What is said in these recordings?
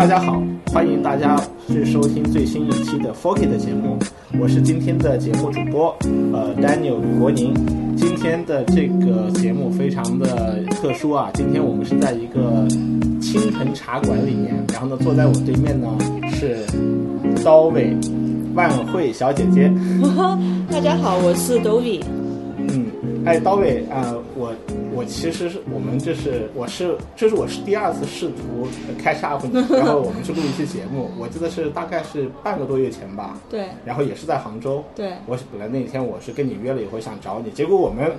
大家好，欢迎大家去收听最新一期的 f o r k y 的节目，我是今天的节目主播，呃，Daniel 吕国宁。今天的这个节目非常的特殊啊，今天我们是在一个青藤茶馆里面，然后呢，坐在我对面呢是刀尾万惠小姐姐。大家好，我是 Dovi。嗯，哎，刀尾啊，我。我其实是我们这是我是这是我是第二次试图开 up，然后我们去录一期节目，我记得是大概是半个多月前吧。对。然后也是在杭州。对。我本来那天我是跟你约了以后想找你，结果我们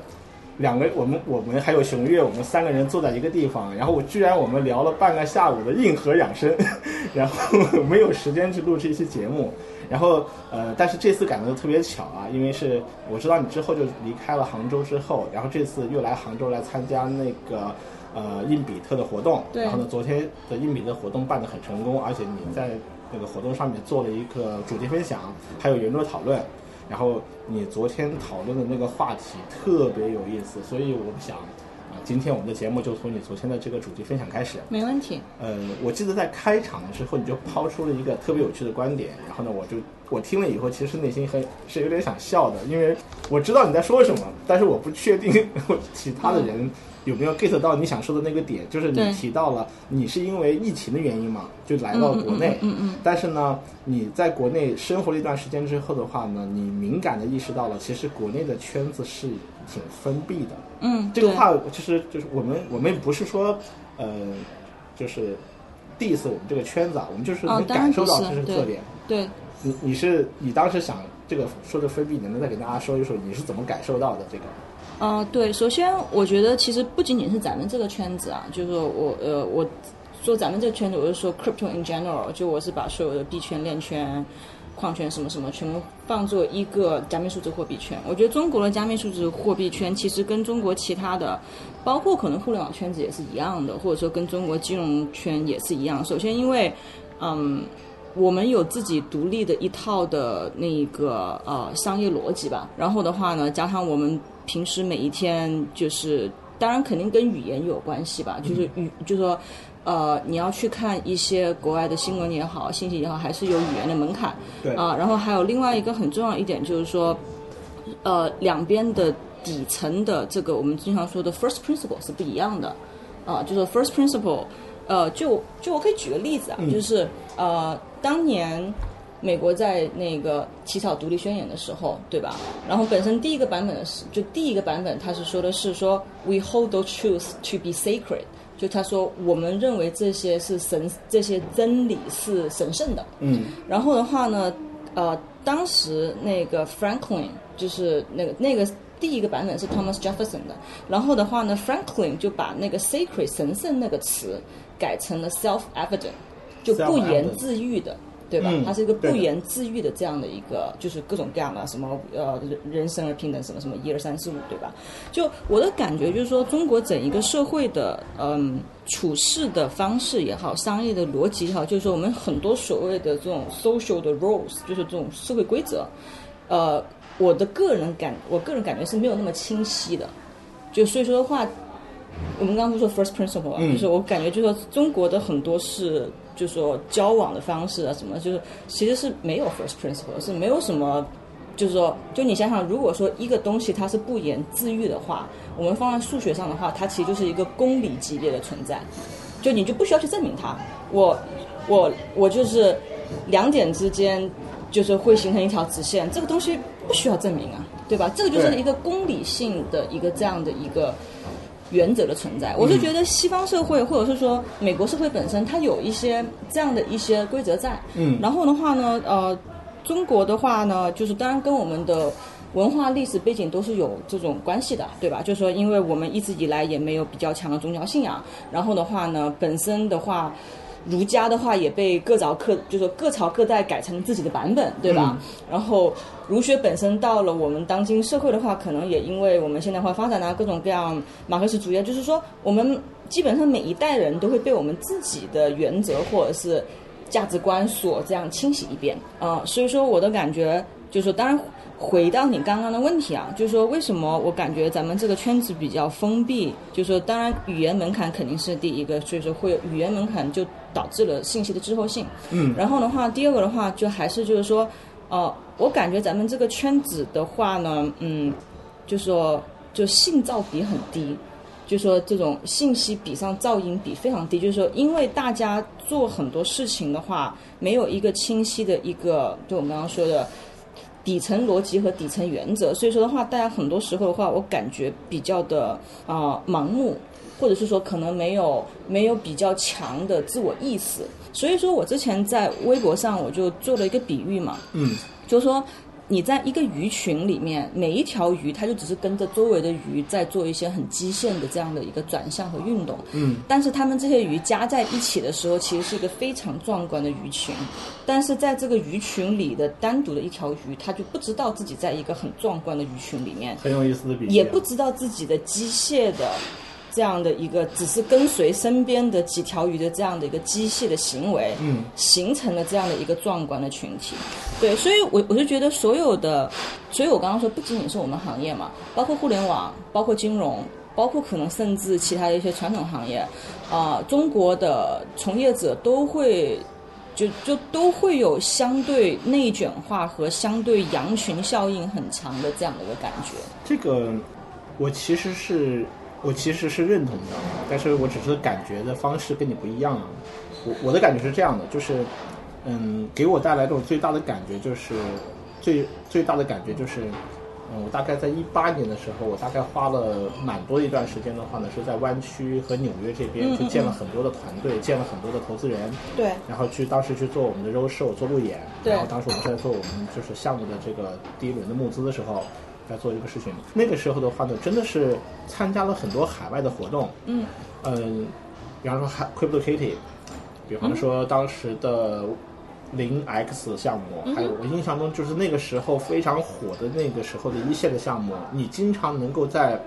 两个我们我们还有熊月，我们三个人坐在一个地方，然后我居然我们聊了半个下午的硬核养生，然后没有时间去录制一期节目。然后，呃，但是这次赶的特别巧啊，因为是我知道你之后就离开了杭州之后，然后这次又来杭州来参加那个，呃，印比特的活动。对。然后呢，昨天的印比特活动办得很成功，而且你在那个活动上面做了一个主题分享，还有圆桌讨论。然后你昨天讨论的那个话题特别有意思，所以我想。今天我们的节目就从你昨天的这个主题分享开始，没问题。呃，我记得在开场的时候你就抛出了一个特别有趣的观点，然后呢，我就我听了以后，其实内心很是有点想笑的，因为我知道你在说什么，但是我不确定 其他的人。有没有 get 到你想说的那个点？就是你提到了你是因为疫情的原因嘛，就来到国内。嗯嗯。但是呢，你在国内生活了一段时间之后的话呢，你敏感的意识到了，其实国内的圈子是挺封闭的。嗯。这个话其实就是我们我们不是说呃，就是 diss 我们这个圈子啊，我们就是能感受到这是特点。对。你你是你当时想这个说的封闭，能不能再给大家说一说你是怎么感受到的这个？啊，对，首先我觉得其实不仅仅是咱们这个圈子啊，就是说我呃，我说咱们这个圈子，我是说 crypto in general，就我是把所有的币圈、链圈、矿圈什么什么全部放作一个加密数字货币圈。我觉得中国的加密数字货币圈其实跟中国其他的，包括可能互联网圈子也是一样的，或者说跟中国金融圈也是一样。首先，因为嗯。我们有自己独立的一套的那个呃商业逻辑吧，然后的话呢，加上我们平时每一天就是，当然肯定跟语言有关系吧，就是语就是说，呃，你要去看一些国外的新闻也好，信息也好，还是有语言的门槛。对。啊，然后还有另外一个很重要一点就是说，呃，两边的底层的这个我们经常说的 first principle 是不一样的，啊，就是 first principle。呃，就就我可以举个例子啊，就是呃，当年美国在那个起草独立宣言的时候，对吧？然后本身第一个版本是，就第一个版本他是说的是说，we hold those truths to be sacred，就他说我们认为这些是神，这些真理是神圣的。嗯。然后的话呢，呃，当时那个 Franklin 就是那个那个。第一个版本是 Thomas Jefferson 的，然后的话呢，Franklin 就把那个 sacred 神圣那个词改成了 self-evident，就不言自喻的，对吧？它是一个不言自喻的这样的一个，就是各种各样的什么呃人生而平等什么什么一二三四五，对吧？就我的感觉就是说，中国整一个社会的嗯处事的方式也好，商业的逻辑也好，就是说我们很多所谓的这种 social 的 rules，就是这种社会规则，呃。我的个人感，我个人感觉是没有那么清晰的，就所以说的话，我们刚刚不是说 first principle 啊，就是我感觉就是说中国的很多是，就是说交往的方式啊什么，就是其实是没有 first principle，是没有什么，就是说，就你想想，如果说一个东西它是不言自喻的话，我们放在数学上的话，它其实就是一个公理级别的存在，就你就不需要去证明它，我我我就是两点之间就是会形成一条直线，这个东西。不需要证明啊，对吧？这个就是一个公理性的一个这样的一个原则的存在。我是觉得西方社会或者是说美国社会本身，它有一些这样的一些规则在。嗯。然后的话呢，呃，中国的话呢，就是当然跟我们的文化历史背景都是有这种关系的，对吧？就是说，因为我们一直以来也没有比较强的宗教信仰，然后的话呢，本身的话。儒家的话也被各朝各，就是各朝各代改成自己的版本，对吧？然后儒学本身到了我们当今社会的话，可能也因为我们现代化发展啊，各种各样马克思主义，就是说我们基本上每一代人都会被我们自己的原则或者是价值观所这样清洗一遍啊。所以说我的感觉就是说，当然。回到你刚刚的问题啊，就是说为什么我感觉咱们这个圈子比较封闭？就是说，当然语言门槛肯定是第一个，所以说会语言门槛就导致了信息的滞后性。嗯，然后的话，第二个的话，就还是就是说，呃，我感觉咱们这个圈子的话呢，嗯，就说就信噪比很低。就说这种信息比上噪音比非常低，就是说，因为大家做很多事情的话，没有一个清晰的一个，就我们刚刚说的底层逻辑和底层原则，所以说的话，大家很多时候的话，我感觉比较的啊、盲目，或者是说可能没有没有比较强的自我意识，所以说我之前在微博上我就做了一个比喻嘛，嗯，就是说。你在一个鱼群里面，每一条鱼它就只是跟着周围的鱼在做一些很基线的这样的一个转向和运动。嗯，但是它们这些鱼加在一起的时候，其实是一个非常壮观的鱼群。但是在这个鱼群里的单独的一条鱼，它就不知道自己在一个很壮观的鱼群里面，很有意思的比喻。也不知道自己的机械的这样的一个，只是跟随身边的几条鱼的这样的一个机械的行为，嗯，形成了这样的一个壮观的群体。对，所以我我就觉得所有的，所以我刚刚说不仅仅是我们行业嘛，包括互联网，包括金融，包括可能甚至其他的一些传统行业，啊、中国的从业者都会。就就都会有相对内卷化和相对羊群效应很强的这样的一个感觉。这个，我其实是我其实是认同的，但是我只是感觉的方式跟你不一样。我我的感觉是这样的，就是，嗯，给我带来这种最大的感觉就是，最最大的感觉就是，嗯，我大概在一八年的时候，我大概花了蛮多一段时间的话呢，是在湾区和纽约这边去见了很多的团队，见了很多的投资人，对，然后去当时去做我们的 road show 做路演，对然后当时我们在做我们就是项目的这个第一轮的募资的时候，在做这个事情。那个时候的话呢，真的是参加了很多海外的活动，嗯嗯，比方说海 Crypto Kitty，比方说当时的零 X 项目，还有我印象中就是那个时候非常火的那个时候的一线的项目，你经常能够在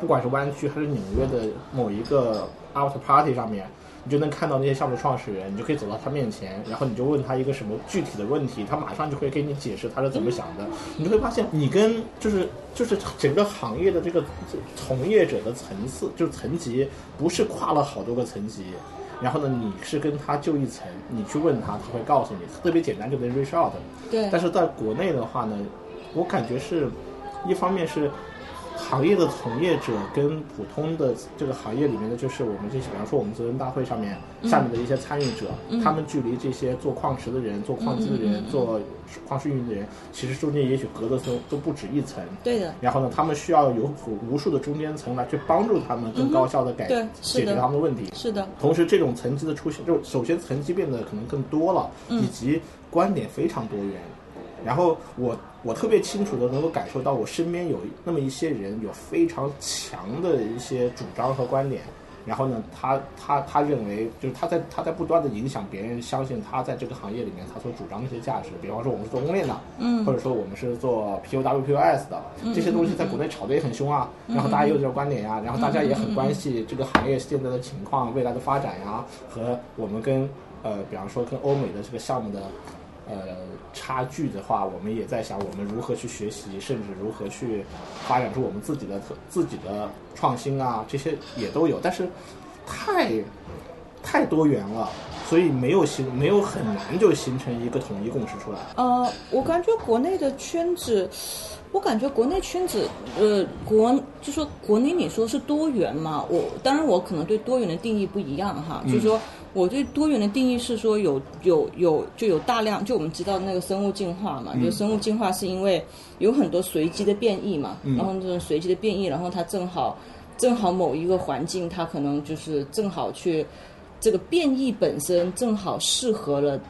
不管是湾区还是纽约的某一个 after party 上面。你就能看到那些项目创始人，你就可以走到他面前，然后你就问他一个什么具体的问题，他马上就会给你解释他是怎么想的。你就会发现，你跟就是就是整个行业的这个从业者的层次，就是层级，不是跨了好多个层级。然后呢，你是跟他就一层，你去问他，他会告诉你，特别简单，就能 reach out。对但是在国内的话呢，我感觉是，一方面是行业的从业者跟普通的这个行业里面的，就是我们这些，比方说我们责任大会上面下面的一些参与者，他们距离这些做矿石的人、做矿机的人、做矿石运营的人，其实中间也许隔的都都不止一层。对的，然后呢，他们需要有无数的中间层来去帮助他们更高效的改、解决他们的问题。是的，同时，这种层级的出现，就首先层级变得可能更多了，以及观点非常多元。然后我我特别清楚的能够感受到，我身边有那么一些人有非常强的一些主张和观点。然后呢，他他他认为，就是他在他在不断的影响别人相信他在这个行业里面他所主张的一些价值。比方说，我们是做公链的，嗯，或者说我们是做 POW POS 的，这些东西在国内炒得也很凶啊。然后大家也有这种观点呀，然后大家也很关系这个行业现在的情况、未来的发展呀，和我们跟呃，比方说跟欧美的这个项目的呃差距的话，我们也在想我们如何去学习，甚至如何去发展出我们自己的特自己的创新啊，这些也都有，但是太太多元了，所以没有形没有很难就形成一个统一共识出来。呃，我感觉国内的圈子，我感觉国内圈子，呃，国就说国内你说是多元嘛，我当然我可能对多元的定义不一样哈，就是说我对多元的定义是说有有有就有大量，就我们知道那个生物进化嘛，就生物进化是因为有很多随机的变异嘛，然后这种随机的变异，然后它正好正好某一个环境，它可能就是正好去这个变异本身正好适合了，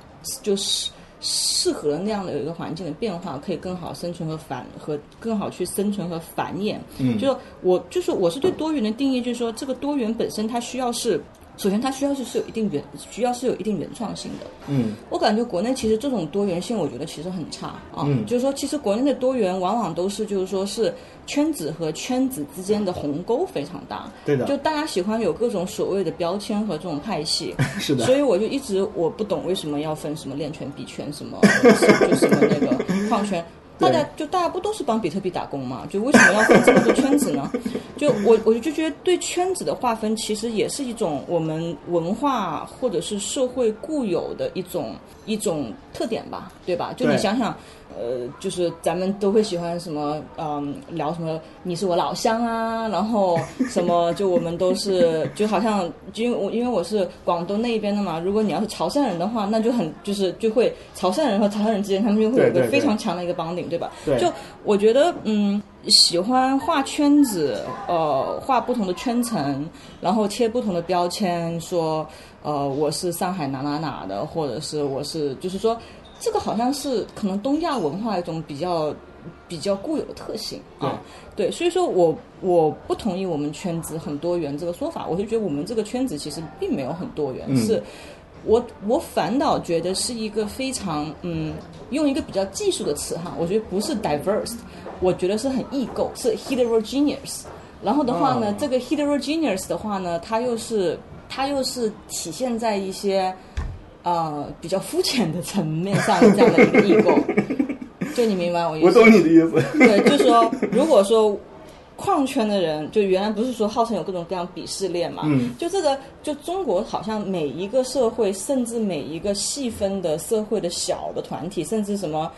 就是适合了那样的一个环境的变化，可以更好生存和繁和更好去生存和繁衍。嗯，就是我就是我是对多元的定义，就是说这个多元本身它需要是。首先，它需要是是有一定原需要是有一定原创性的。嗯，我感觉国内其实这种多元性，我觉得其实很差啊。嗯就是说，其实国内的多元往往都是就是说是圈子和圈子之间的鸿沟非常大。对的就大家喜欢有各种所谓的标签和这种派系。是的所以我就一直我不懂为什么要分什么练拳、比拳什么，就什么那个矿圈。大家就大家不都是帮比特币打工嘛？就为什么要分这么多圈子呢？就我我就觉得对圈子的划分，其实也是一种我们文化或者是社会固有的一种一种特点吧，对吧？就你想想。呃，就是咱们都会喜欢什么，嗯，聊什么你是我老乡啊，然后什么就我们都是 就好像，因为我因为我是广东那一边的嘛，如果你要是潮汕人的话，那就很就是就会潮汕人和潮汕人之间，他们就会有一个非常强的一个绑定，对吧？对就我觉得，嗯，喜欢画圈子，呃，画不同的圈层，然后贴不同的标签，说，呃，我是上海哪哪哪的，或者是我是，就是说，这个好像是可能东亚文化一种比较比较固有的特性啊。对，所以说我我不同意我们圈子很多元这个说法，我就觉得我们这个圈子其实并没有很多元，嗯是。我我反倒觉得是一个非常嗯，用一个比较技术的词哈，我觉得不是 diverse，我觉得是很异构，是 heterogeneous。然后的话呢，哦这个 heterogeneous 的话呢，它又是它又是体现在一些呃比较肤浅的层面上的这样的一个异构。就你明白我意思？我懂你的意思。对，就是说，如果说矿圈的人，就原来不是说号称有各种各样鄙视链嘛？嗯，就这个，就中国好像每一个社会，甚至每一个细分的社会的小的团体，甚至什么，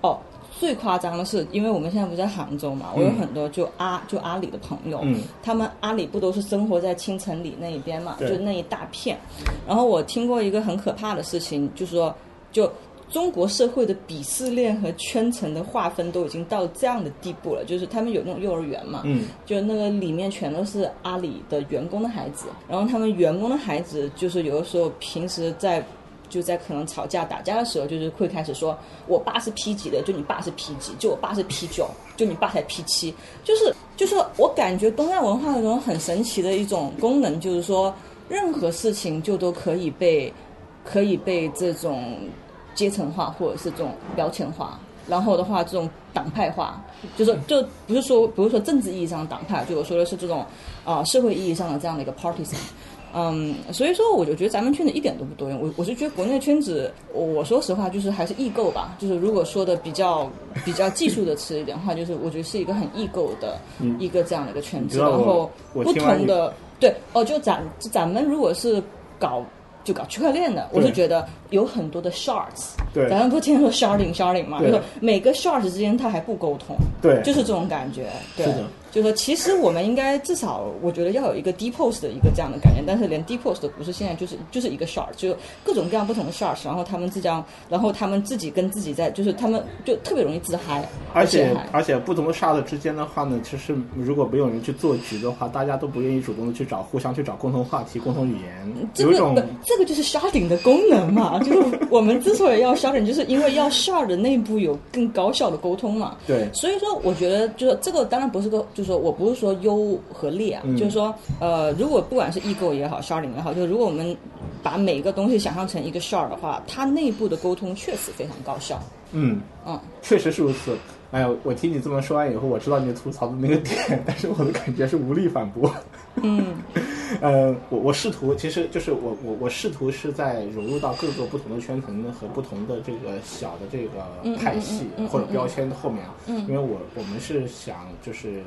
哦，最夸张的是，因为我们现在不在杭州嘛，我有很多就阿就阿里的朋友，嗯他们阿里不都是生活在青城里那一边嘛，就那一大片。然后我听过一个很可怕的事情，就是说，就中国社会的鄙视链和圈层的划分都已经到这样的地步了，就是他们有那种幼儿园嘛，嗯，就那个里面全都是阿里的员工的孩子，然后他们员工的孩子就是有的时候平时在。就在可能吵架打架的时候，就是会开始说，我爸是 P 级的，就你爸是 P 级，就我爸是 P 九，就你爸才 P 七，就是就是我感觉东亚文化那种很神奇的一种功能，就是说任何事情就都可以被可以被这种阶层化或者是这种标签化，然后的话这种党派化，就是就不是说不是说政治意义上的党派，就我说的是这种啊、社会意义上的这样的一个 partisan。嗯，所以说我就觉得咱们圈子一点都不多元，我我是觉得国内的圈子，我我说实话就是还是异构吧，就是如果说的比较比较技术的词一点的话，就是我觉得是一个很异构的一个这样的一个圈子，然后不同的对哦，就咱咱们如果是搞就搞区块链的，我是觉得有很多的 shards，对。咱们不是天天说 sharding sharding 嘛，就是每个 shard 之间它还不沟通，对，就是这种感觉，对。是的，就是说其实我们应该至少我觉得要有一个 depose 的一个这样的概念，但是连 depose 都不是，现在就是就是一个 shard，就各种各样不同的 shards，然后他们自将，然后他们自己跟自己在，就是他们就特别容易自嗨，而且而且不同的 shard 之间的话呢，其实如果没有人去做局的话，大家都不愿意主动的去找，互相去找共同话题、共同语言，这个有种，这个就是 sharding 的功能嘛，就是我们之所以要 sharding，就是因为要 shard 的内部有更高效的沟通嘛。对所以说，我觉得就是这个当然不是个，就是说我不是说优和劣啊，嗯就是说，呃，如果不管是异构也好，sharding 也好，就是如果我们把每一个东西想象成一个 shard 的话，它内部的沟通确实非常高效。嗯，嗯，确实是如此。哎呀，我听你这么说完以后，我知道你吐槽的那个点，但是我的感觉是无力反驳。嗯，呃，我我试图，其实就是我我我试图是在融入到各个不同的圈层和不同的这个小的这个派系或者标签后面啊，嗯因为我我们是想就是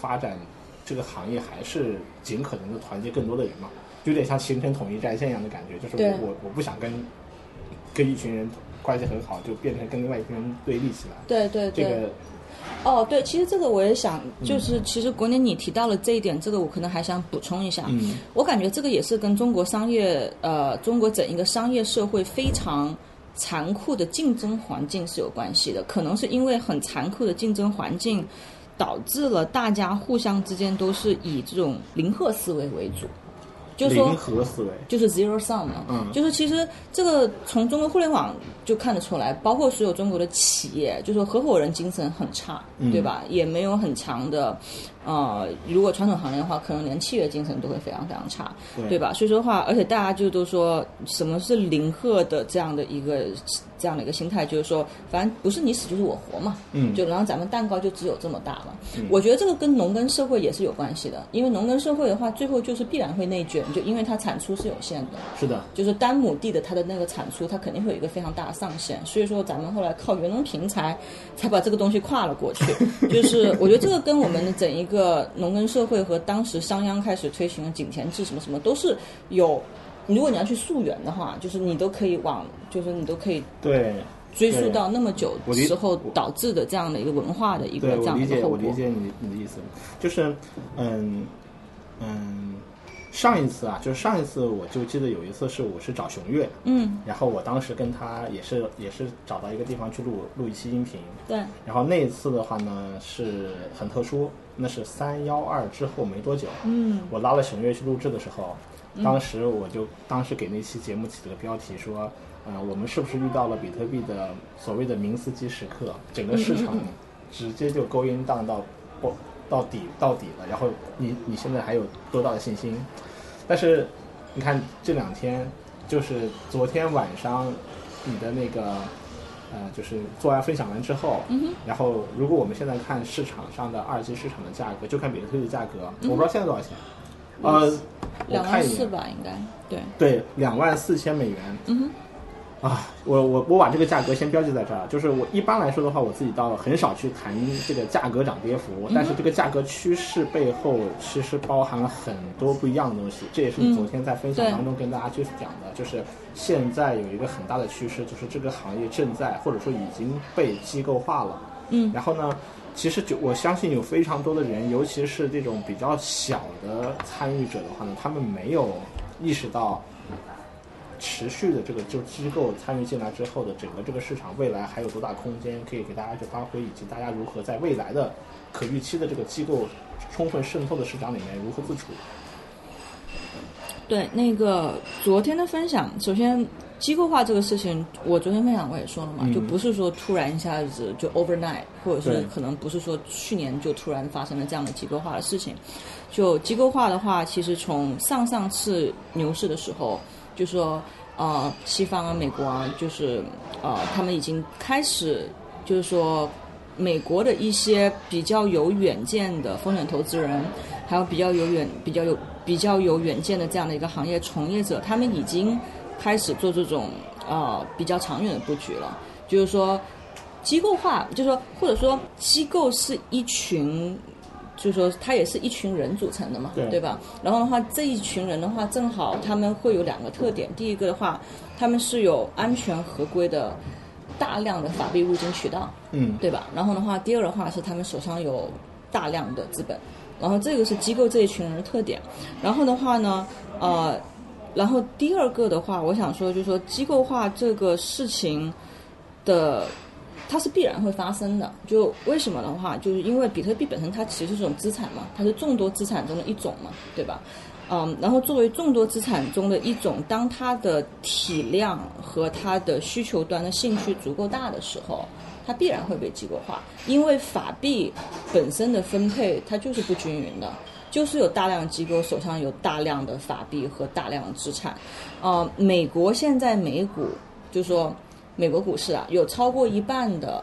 发展这个行业，还是尽可能的团结更多的人嘛，有点像形成统一战线一样的感觉，就是我我我不想跟跟一群人关系很好，就变成跟另外一群人对立起来。对对对。这个哦，对，其实这个我也想，就是其实国内你提到了这一点，这个我可能还想补充一下。嗯我感觉这个也是跟中国商业，呃，中国整一个商业社会非常残酷的竞争环境是有关系的。可能是因为很残酷的竞争环境，导致了大家互相之间都是以这种零和思维为主，就是说零和思维，就是 zero sum 嘛，嗯。就是其实这个从中国互联网就看得出来，包括所有中国的企业，就说合伙人精神很差，嗯。对吧？也没有很强的，呃，如果传统行业的话，可能连契约精神都会非常非常差，对。对吧？所以说的话，而且大家就都说什么是零和的这样的一个这样的一个心态，就是说，反正不是你死就是我活嘛，嗯就然后咱们蛋糕就只有这么大嘛。我觉得这个跟农耕社会也是有关系的，因为农耕社会的话，最后就是必然会内卷，就因为它产出是有限的。是的，就是单亩地的它的那个产出，它肯定会有一个非常大的上限，所以说咱们后来靠袁隆平才才把这个东西跨了过去。就是我觉得这个跟我们的整一个农耕社会和当时商鞅开始推行的井田制什么什么都是有。如果你要去溯源的话，就是你都可以往，就是你都可以对。追溯到那么久我理时候导致的这样的一个文化的一个我理解，样的一个后果。我理。解你你的意思，就是，嗯嗯，上一次啊，就是上一次我就记得有一次是我是找熊月，嗯，然后我当时跟他也是也是找到一个地方去录录一期音频，对，然后那一次的话呢是很特殊，那是三幺二之后没多久，嗯，我拉了熊月去录制的时候，当时我就当时给那期节目起了个标题说，呃，我们是不是遇到了比特币的所谓的明斯基时刻？整个市场直接就勾音荡到不到底到底了，然后你你现在还有多大的信心？但是你看这两天，就是昨天晚上你的那个。呃，就是做完分享完之后，然后如果我们现在看市场上的二级市场的价格，就看比特币的价格，我不知道现在多少钱，呃，我两万四吧，应该对，对，两万四千美元。嗯哼。啊，我我我把这个价格先标记在这儿，就是我一般来说的话，我自己倒很少去谈这个价格涨跌幅，但是这个价格趋势背后其实包含了很多不一样的东西，这也是昨天在分享当中跟大家去讲的，就是现在有一个很大的趋势，就是这个行业正在或者说已经被机构化了。嗯然后呢，其实就我相信有非常多的人，尤其是这种比较小的参与者的话呢，他们没有意识到持续的这个就机构参与进来之后的整个这个市场未来还有多大空间可以给大家去发挥，以及大家如何在未来的可预期的这个机构充分渗透的市场里面如何自处。对，那个昨天的分享，首先机构化这个事情，我昨天分享我也说了嘛，嗯就不是说突然一下子就 overnight，或者对是可能不是说去年就突然发生了这样的机构化的事情。就机构化的话，其实从上上次牛市的时候，就说呃，西方啊、美国啊，就是呃，他们已经开始就是说。美国的一些比较有远见的风险投资人，还有比较有远、比较有比较有远见的这样的一个行业从业者，他们已经开始做这种呃比较长远的布局了。就是说，机构化，就是说，或者说机构是一群，就是说它也是一群人组成的嘛，对吧？然后的话，这一群人的话，正好他们会有两个特点。第一个的话，他们是有安全合规的大量的法币入金渠道。嗯，对吧？然后的话，第二的话是他们手上有大量的资本，然后这个是机构这一群人的特点。然后的话呢，呃，然后第二个的话，我想说就是说机构化这个事情的。它是必然会发生的，就为什么的话，就是因为比特币本身它其实是一种资产嘛，它是众多资产中的一种嘛，对吧？嗯，然后作为众多资产中的一种，当它的体量和它的需求端的兴趣足够大的时候，它必然会被机构化，因为法币本身的分配它就是不均匀的，就是有大量机构手上有大量的法币和大量的资产。呃，美国现在美股就说美国股市啊，有超过一半的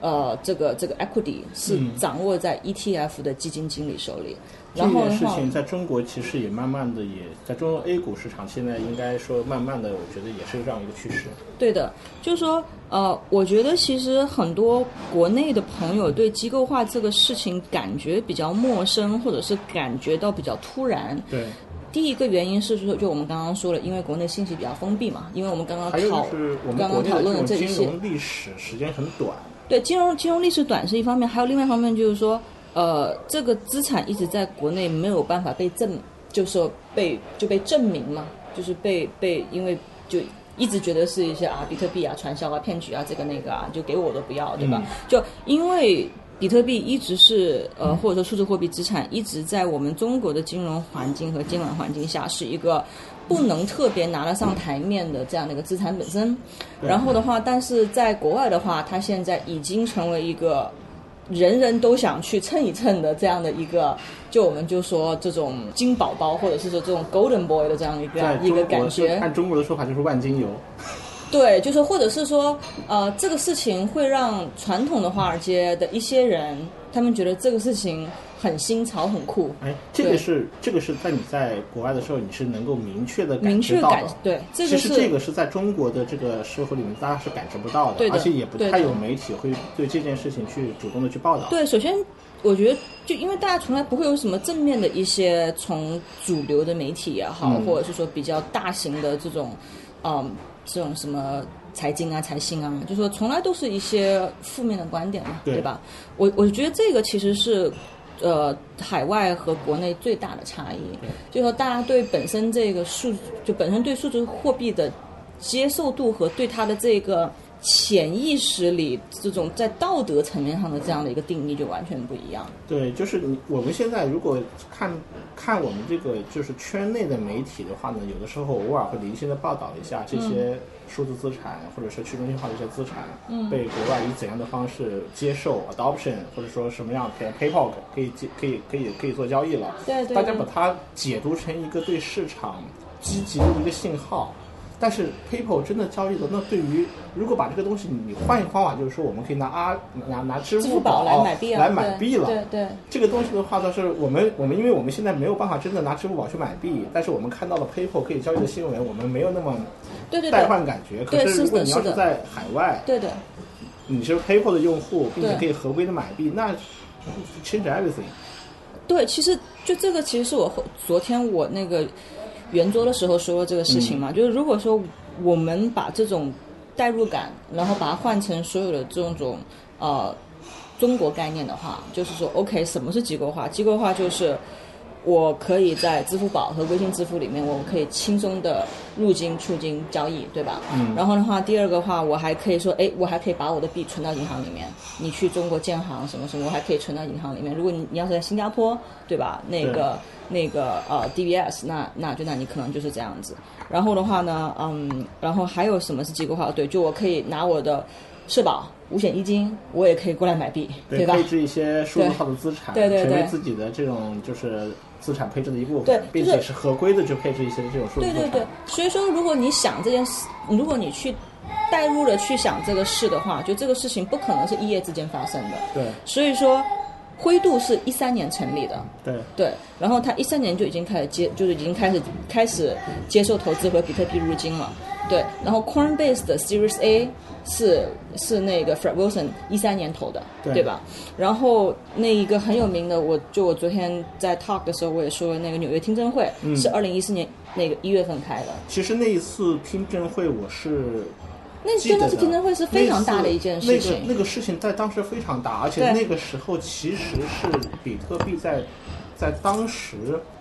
呃这个这个 equity 是嗯掌握在 ETF 的基金经理手里。这然后事情在中国其实也慢慢的也在中国 A 股市场现在应该说慢慢的，我觉得也是这样一个趋势。对的，就是说，呃，我觉得其实很多国内的朋友对机构化这个事情感觉比较陌生，或者是感觉到比较突然。对，第一个原因是说，就我们刚刚说了，因为国内信息比较封闭嘛，因为我们刚刚讨就是我们刚刚讨论的这些，融历史时间很短。对金融金融历史短是一方面，还有另外一方面就是说，呃，这个资产一直在国内没有办法被证，就是说被就被证明嘛，就是被被因为就一直觉得是一些啊比特币啊传销啊骗局啊这个那个啊，就给我都不要，对吧？就因为。比特币一直是呃，或者说数字货币资产一直在我们中国的金融环境和监管环境下是一个不能特别拿得上台面的这样的一个资产本身。然后的话，但是在国外的话，它现在已经成为一个人人都想去蹭一蹭的这样的一个，就我们就说这种金宝宝，或者是说这种 golden boy 的这样一个一个感觉。按中国的说法就是万金油。对，就是或者是说，呃，这个事情会让传统的华尔街的一些人，他们觉得这个事情很新潮、很酷，哎，这个是这个是在你在国外的时候，你是能够明确的明确感。对，这其实个是这个是在中国的这个社会里面，大家是感知不到的，对的而且也不太有媒体会对这件事情去主动的去报道。对，首先我觉得，就因为大家从来不会有什么正面的一些从主流的媒体也好，嗯或者是说比较大型的这种，嗯，这种什么财经啊、财新啊，就说从来都是一些负面的观点嘛，对对吧？我我觉得这个其实是。呃，海外和国内最大的差异，就是说大家对本身这个数，就本身对数字货币的接受度和对它的这个潜意识里这种在道德层面上的这样的一个定义就完全不一样。对，就是我们现在如果看看我们这个就是圈内的媒体的话呢，有的时候偶尔会零星的报道一下这些数字资产、或者是去中心化的一些资产，嗯被国外以怎样的方式接受 adoption，或者说什么样的 PayPal 可以接可以可以可以做交易了，对对对大家把它解读成一个对市场积极的一个信号。但是 PayPal 真的交易的，那对于如果把这个东西你换一个方法，就是说我们可以拿啊拿拿支付宝来买币啊，来买币了，对对。这个东西的话，倒是我们我们因为我们现在没有办法真的拿支付宝去买币，但是我们看到了 PayPal 可以交易的新闻，我们没有那么代对对。对换感觉。可是是如果你要是在海外，对的，你是 PayPal 的用户，并且可以合规的买币，那 change everything。对，其实就这个，其实是我后昨天我那个圆桌的时候说了这个事情嘛，就是如果说我们把这种代入感，然后把它换成所有的这种呃中国概念的话，就是说，OK，什么是机构化？机构化就是我可以在支付宝和微信支付里面，我可以轻松的入金、出金交易，对吧？嗯然后的话，第二个话，我还可以说，哎，我还可以把我的币存到银行里面。你去中国建行什么什么，我还可以存到银行里面。如果你你要是在新加坡，对吧？那个那个呃 DBS，那那就那你可能就是这样子。然后的话呢，嗯，然后还有什么是机构化？对，就我可以拿我的社保、五险一金，我也可以过来买币，对，吧？配置一些数字化的资产，对对对成为自己的这种就是资产配置的一部分，并且是合规的去配置一些这种数字资产。对对对，所以说，如果你想这件事，如果你去带入了去想这个事的话，就这个事情不可能是一夜之间发生的。对所以说，灰度是一三年成立的，对对，然后他一三年就已经开始接，就是已经开始开始接受投资和比特币入金了，对，然后 Coinbase 的 Series A 是是那个 Fred Wilson 一三年投的，对。吧？然后那一个很有名的，我就我昨天在 talk 的时候我也说，那个纽约听证会嗯。是二零一四年那个一月份开的，其实那一次听证会，我是那真的是听证会是非常大的一件事情。那个那个事情在当时非常大，而且那个时候其实是比特币在在当时。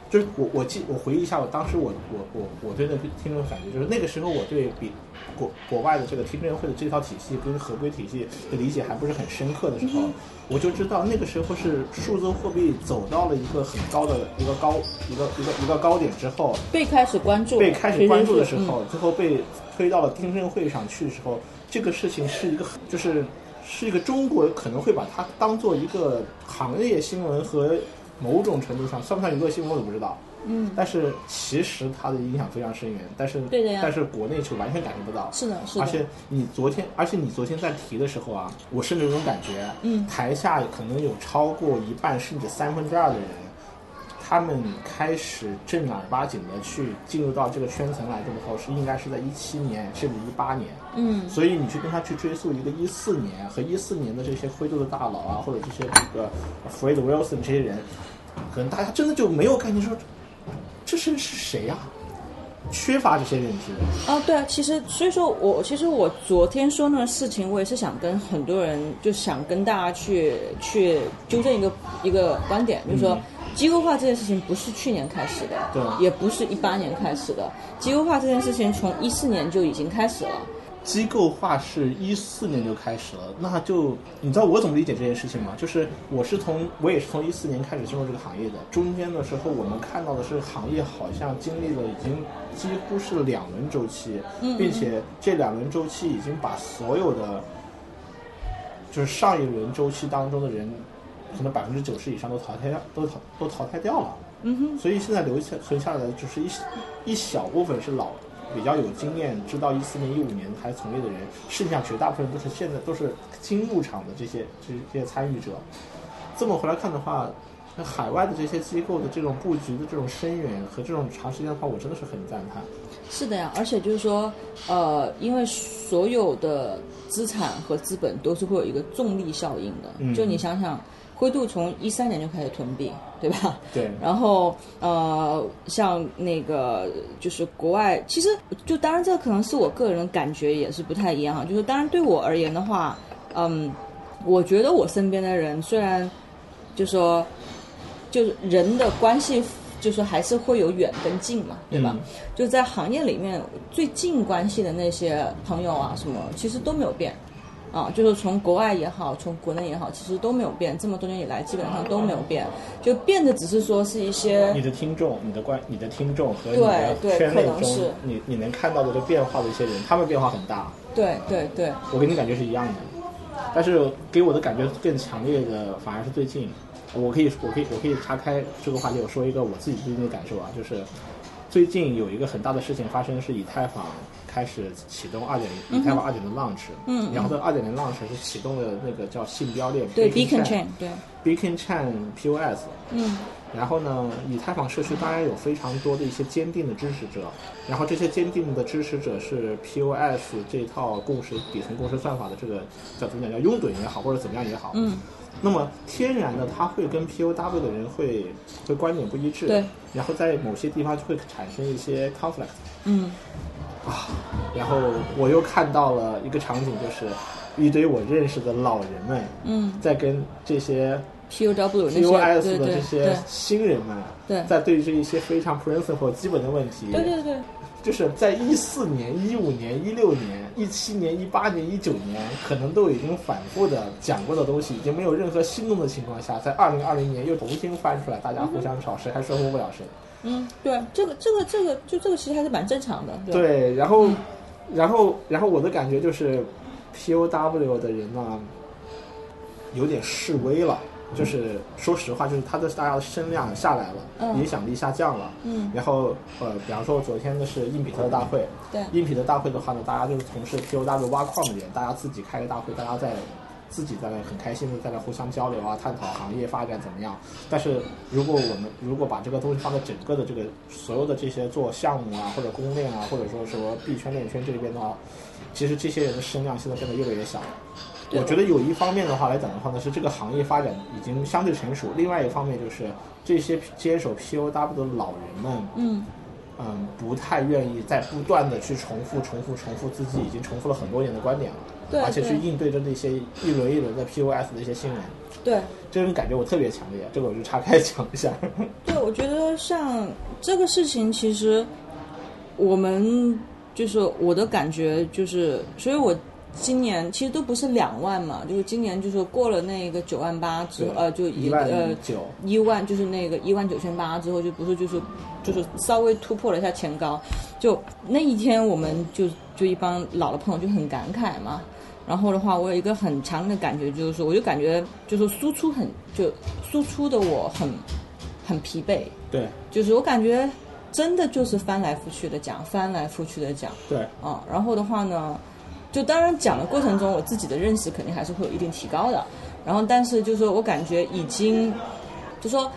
就是我我记我回忆一下，我当时我我我我对那个听证感觉，就是那个时候我对比国国外的这个听证会的这套体系跟合规体系的理解还不是很深刻的时候，我就知道那个时候是数字货币走到了一个很高的一个高一个一个一个高点之后，被开始关注，被开始关注的时候，最后被推到了听证会上去的时候，这个事情是一个就是是一个中国可能会把它当做一个行业新闻和某种程度上算不算娱乐新闻我都不知道。嗯，但是其实它的影响非常深远，但是对的呀但是国内是完全感觉不到。是的，是的，而且你昨天，而且你昨天在提的时候啊，我甚至有种感觉，嗯台下可能有超过一半甚至三分之二的人，他们开始正儿八经的去进入到这个圈层来的时候，是应该是在一七年甚至一八年。嗯，所以你去跟他去追溯一个一四年和一四年的这些灰度的大佬啊，或者这些这个 Fred Wilson 这些人，可能大家真的就没有概念说，这是是谁呀、缺乏这些认知。啊，对啊，其实所以说我其实我昨天说那个事情，我也是想跟很多人，就想跟大家去去纠正一个一个观点，就是说。机构化这件事情不是去年开始的，对也不是一八年开始的。机构化这件事情从一四年就已经开始了。机构化是一四年就开始了，那就你知道我怎么理解这件事情吗？就是我是从我也是从一四年开始进入这个行业的，中间的时候我们看到的是行业好像经历了已经几乎是两轮周期，并且这两轮周期已经把所有的就是上一轮周期当中的人，可能百分之九十以上都淘汰掉，都淘都淘汰掉了。嗯哼，所以现在留下存下来的就是一一小部分是老比较有经验，知道一四年、一五年还从业的人，剩下绝大部分都是现在都是新入场的这些这这些参与者。这么回来看的话，那海外的这些机构的这种布局的这种深远和这种长时间的话，我真的是很赞叹。是的呀，而且就是说，呃，因为所有的资产和资本都是会有一个重力效应的。嗯就你想想，灰度从一三年就开始囤币，对吧？对，然后呃，像那个就是国外，其实就当然这可能是我个人感觉也是不太一样哈。就是当然对我而言的话，嗯，我觉得我身边的人虽然就说就是人的关系，就是还是会有远跟近嘛，对吧？嗯就在行业里面最近关系的那些朋友啊，什么其实都没有变。啊，就是从国外也好，从国内也好，其实都没有变。这么多年以来，基本上都没有变，就变的只是说是一些你的听众、你的观、你的听众和你的圈内中是，你你能看到的这变化的一些人，他们变化很大。对对对，我跟你感觉是一样的，但是给我的感觉更强烈的反而是最近，我可以我可以我可以岔开这个话题，我说一个我自己最近的感受啊，就是最近有一个很大的事情发生，是以太坊开始启动二点零，以太坊二点零 launch，嗯然后这二点零 launch 是启动了那个叫信标链对 Beacon Beacon Chain，对，Beacon Chain POS，嗯。然后呢，以太坊社区当然有非常多的一些坚定的支持者，然后这些坚定的支持者是 POS 这套共识底层共识算法的这个叫怎么讲叫拥趸也好，或者怎么样也好，嗯，那么天然的他会跟 POW 的人会会观点不一致，对，然后在某些地方就会产生一些 conflict，嗯啊然后我又看到了一个场景，就是一堆我认识的老人们嗯在跟这些，POW，POS 的这些新人们，对。在对这一些非常 principle 基本的问题，对对对，就是在一四年、一五年、一六年、一七年、一八年、一九年，可能都已经反复的讲过的东西，已经没有任何新动的情况下，在二零二零年又重新翻出来，大家互相吵，谁还说服不了谁。嗯对，这个这个这个就这个其实还是蛮正常的，对对，然后，然后，然后我的感觉就是，POW 的人呢，有点示威了。就是说实话，就是他的大家的声量下来了，嗯影响力下降了。嗯然后呃，比方说昨天的是硬比特的大会，对硬比特大会的话呢，大家就是从事 POW 挖矿的人，大家自己开个大会，大家在自己在那很开心的在那互相交流啊，探讨行业发展怎么样。但是如果我们如果把这个东西放在整个的这个所有的这些做项目啊，或者公链啊，或者说什么币圈链圈这里边的话，其实这些人的声量现在变得越来越小。对我觉得有一方面的话来讲的话呢，是这个行业发展已经相对成熟；另外一方面就是这些接手 POW 的老人们，嗯嗯，不太愿意再不断的去重复、重复、重复自己已经重复了很多年的观点了，对而且去应对着那些一轮一轮的 POS 的一些新人，对。这种感觉我特别强烈。这个我就岔开讲一下。对，我觉得像这个事情，其实我们就是我的感觉就是，所以我今年其实都不是两万嘛，就是今年就是过了那个九万八之后，呃，就一万呃九，一万就是那个一万九千八之后，就不是就是就是稍微突破了一下前高，就那一天我们就就一帮老的朋友就很感慨嘛。然后的话，我有一个很强的感觉，就是说，我就感觉就是输出很就输出的我很很疲惫，对。就是我感觉真的就是翻来覆去的讲，翻来覆去的讲。对。啊。然后的话呢，就当然讲的过程中，我自己的认识肯定还是会有一定提高的。然后，但是就是说我感觉已经，就说，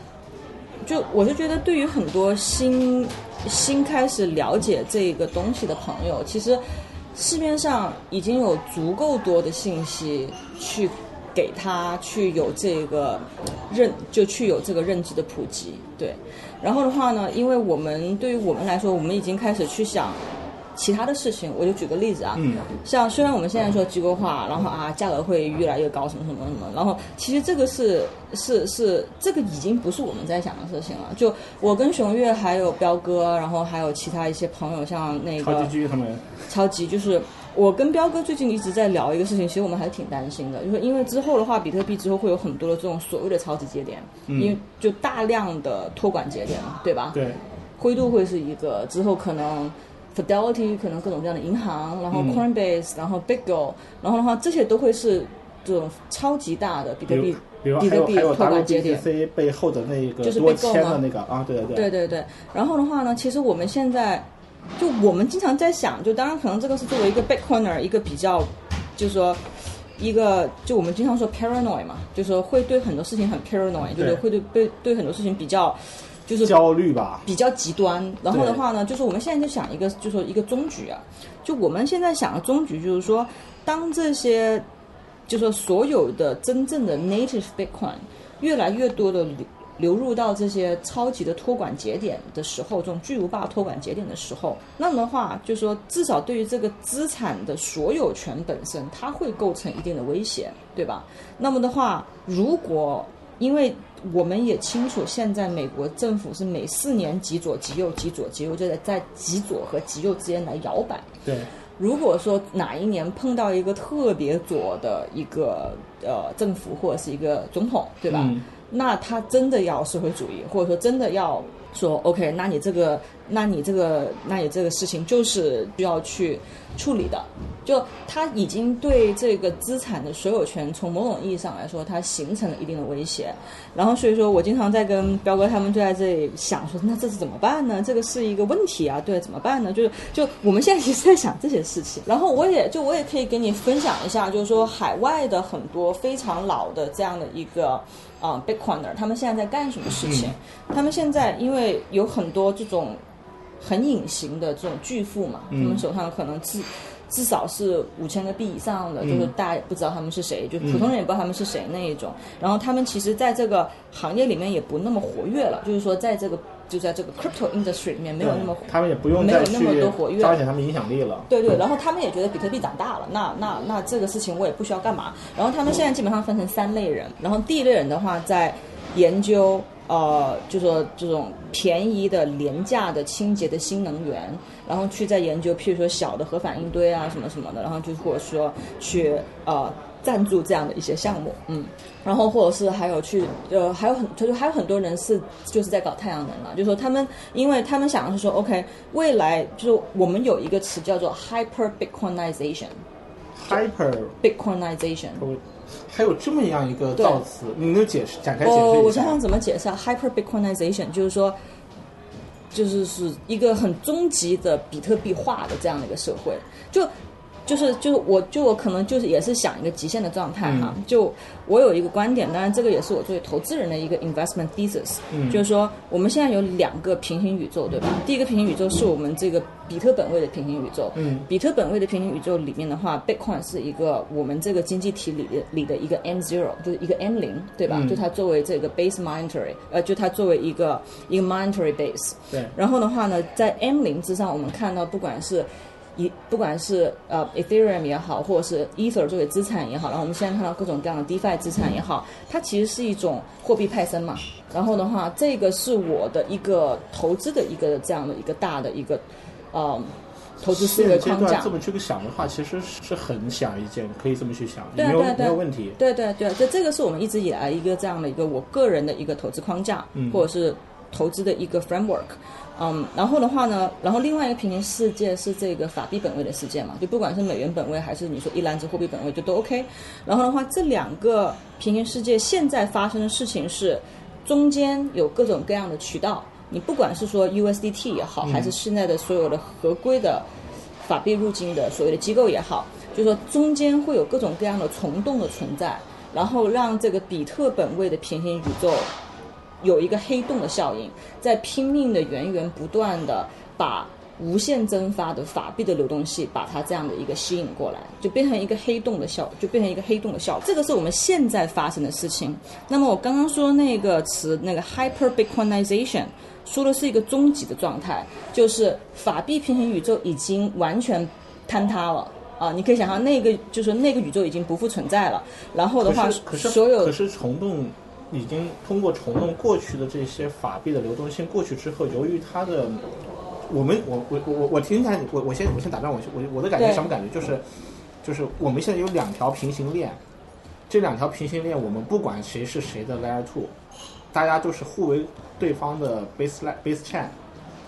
就我是觉得对于很多新新开始了解这个东西的朋友，其实市面上已经有足够多的信息去给他去有这个认，就去有这个认知的普及，对。然后的话呢，因为我们对于我们来说，我们已经开始去想其他的事情。我就举个例子啊，嗯像虽然我们现在说机构化，然后啊价格会越来越高，什么什么什么，然后其实这个是是是这个已经不是我们在想的事情了。就我跟熊月还有彪哥，然后还有其他一些朋友，像那个超级巨他们，超级就是我跟彪哥最近一直在聊一个事情，其实我们还是挺担心的，就是因为之后的话，比特币之后会有很多的这种所谓的超级节点，因为就大量的托管节点嘛，对吧？对灰度会是一个，之后可能 Fidelity 可能各种各样的银行，然后嗯。Coinbase，、然后 BitGo，然后的话这些都会是这种超级大的比特币比特币还有还有托管节点。WBTC 背后的那个就是多 Bitgo 吗签的那个啊，对对对。对对，然后的话呢，其实我们现在就我们经常在想，就当然可能这个是作为一个 Bitcoiner 一个比较，就是说一个就我们经常说 paranoid 嘛，就是说会对很多事情很 paranoid，就是对。会对对对很多事情比较就是焦虑吧，比较极端。然后的话呢，就是我们现在就想一个，就说一个终局啊，就我们现在想的终局就是说，当这些，就说所有的真正的 native Bitcoin 越来越多的流流入到这些超级的托管节点的时候，这种巨无霸托管节点的时候，那么的话，就说至少对于这个资产的所有权本身，它会构成一定的威胁，对吧？那么的话，如果因为我们也清楚，现在美国政府是每四年极左极右极左极右，就在在极左和极右之间来摇摆。对，如果说哪一年碰到一个特别左的一个呃政府或者是一个总统，对吧？嗯那他真的要社会主义，或者说真的要说 OK，那你这个，那你这个，那你这个事情就是需要去处理的。就他已经对这个资产的所有权，从某种意义上来说，它形成了一定的威胁。然后，所以说我经常在跟彪哥他们就在这里想说，那这是怎么办呢？这个是一个问题啊，对，怎么办呢？就是就我们现在其实在想这些事情。然后我也就我也可以给你分享一下，就是说海外的很多非常老的这样的一个。啊、b i t c o i n e r 他们现在在干什么事情？他们现在因为有很多这种很隐形的这种巨富嘛，他们手上可能至至少是五千个币以上的，就是大家也不知道他们是谁，就普通人也不知道他们是谁那一种。然后他们其实在这个行业里面也不那么活跃了，就是说在这个就在这个 crypto industry 里面没有那么对他们也不用再没有那么去多活跃彰显他们影响力了。对对，然后他们也觉得比特币长大了，那那那这个事情我也不需要干嘛。然后他们现在基本上分成三类人，然后第一类人的话在研究呃，就说这种便宜的、廉价的、清洁的新能源，然后去在研究，譬如说小的核反应堆啊什么什么的，然后就或者说去呃赞助这样的一些项目，嗯。然后或者是还有去呃，还有很就是还有很多人是就是在搞太阳能了，就是说他们因为他们想的是说，OK，未来就是我们有一个词叫做 hyper bitcoinization。Hyper Bitcoinization，还有这么样一个造词，你能解释展开解哦，释一下我想想？怎么解释啊？Hyper Bitcoinization 就是说，就是是一个很终极的比特币化的这样的一个社会，就。就是就是我就我可能就是也是想一个极限的状态哈，就我有一个观点，当然这个也是我作为投资人的一个 investment thesis，、就是说我们现在有两个平行宇宙，对吧？第一个平行宇宙是我们这个比特本位的平行宇宙，嗯，比特本位的平行宇宙里面的话，Bitcoin 是一个我们这个经济体里的里的一个 M zero，就是一个 M 零，对吧？嗯。就它作为这个 base monetary，呃，就它作为一个一个 monetary base，对，然后的话呢，在 M 零之上，我们看到不管是一不管是呃 Ethereum 也好，或者是 Ether 作为资产也好，然后我们现在看到各种各样的 DeFi 资产也好，它其实是一种货币派生嘛。然后的话，这个是我的一个投资的一个这样的一个大的一个呃投资思维框架这。么去想的话，其实是很显而易见，可以这么去想，没有对啊对啊对啊没有问题。对对对，这这个是我们一直以来一个这样的一个我个人的一个投资框架，或者是投资的一个 framework。嗯，然后的话呢，然后另外一个平行世界是这个法币本位的世界嘛，就不管是美元本位还是你说一篮子货币本位，就都 OK。然后的话，这两个平行世界现在发生的事情是，中间有各种各样的渠道，你不管是说 USDT 也好，还是现在的所有的合规的法币入境的所谓的机构也好，就是说中间会有各种各样的虫洞的存在，然后让这个比特本位的平行宇宙有一个黑洞的效应，在拼命的源源不断的把无限蒸发的法币的流动性，把它这样的一个吸引过来，就变成一个黑洞的效，就变成一个黑洞的效果。这个是我们现在发生的事情。那么我刚刚说那个词，那个 hyper bitcoinization，说的是一个终极的状态，就是法币平行宇宙已经完全坍塌了。啊，你可以想象那个就是那个宇宙已经不复存在了。然后的话，可是所有可是虫洞已经通过虫洞过去的这些法币的流动性过去之后，由于它的我们我我我我听一下，我我先我先打断我我我的感觉什么感觉就是就是我们现在有两条平行链，这两条平行链我们不管谁是谁的 layer two，大家都是互为对方的 base line base chain。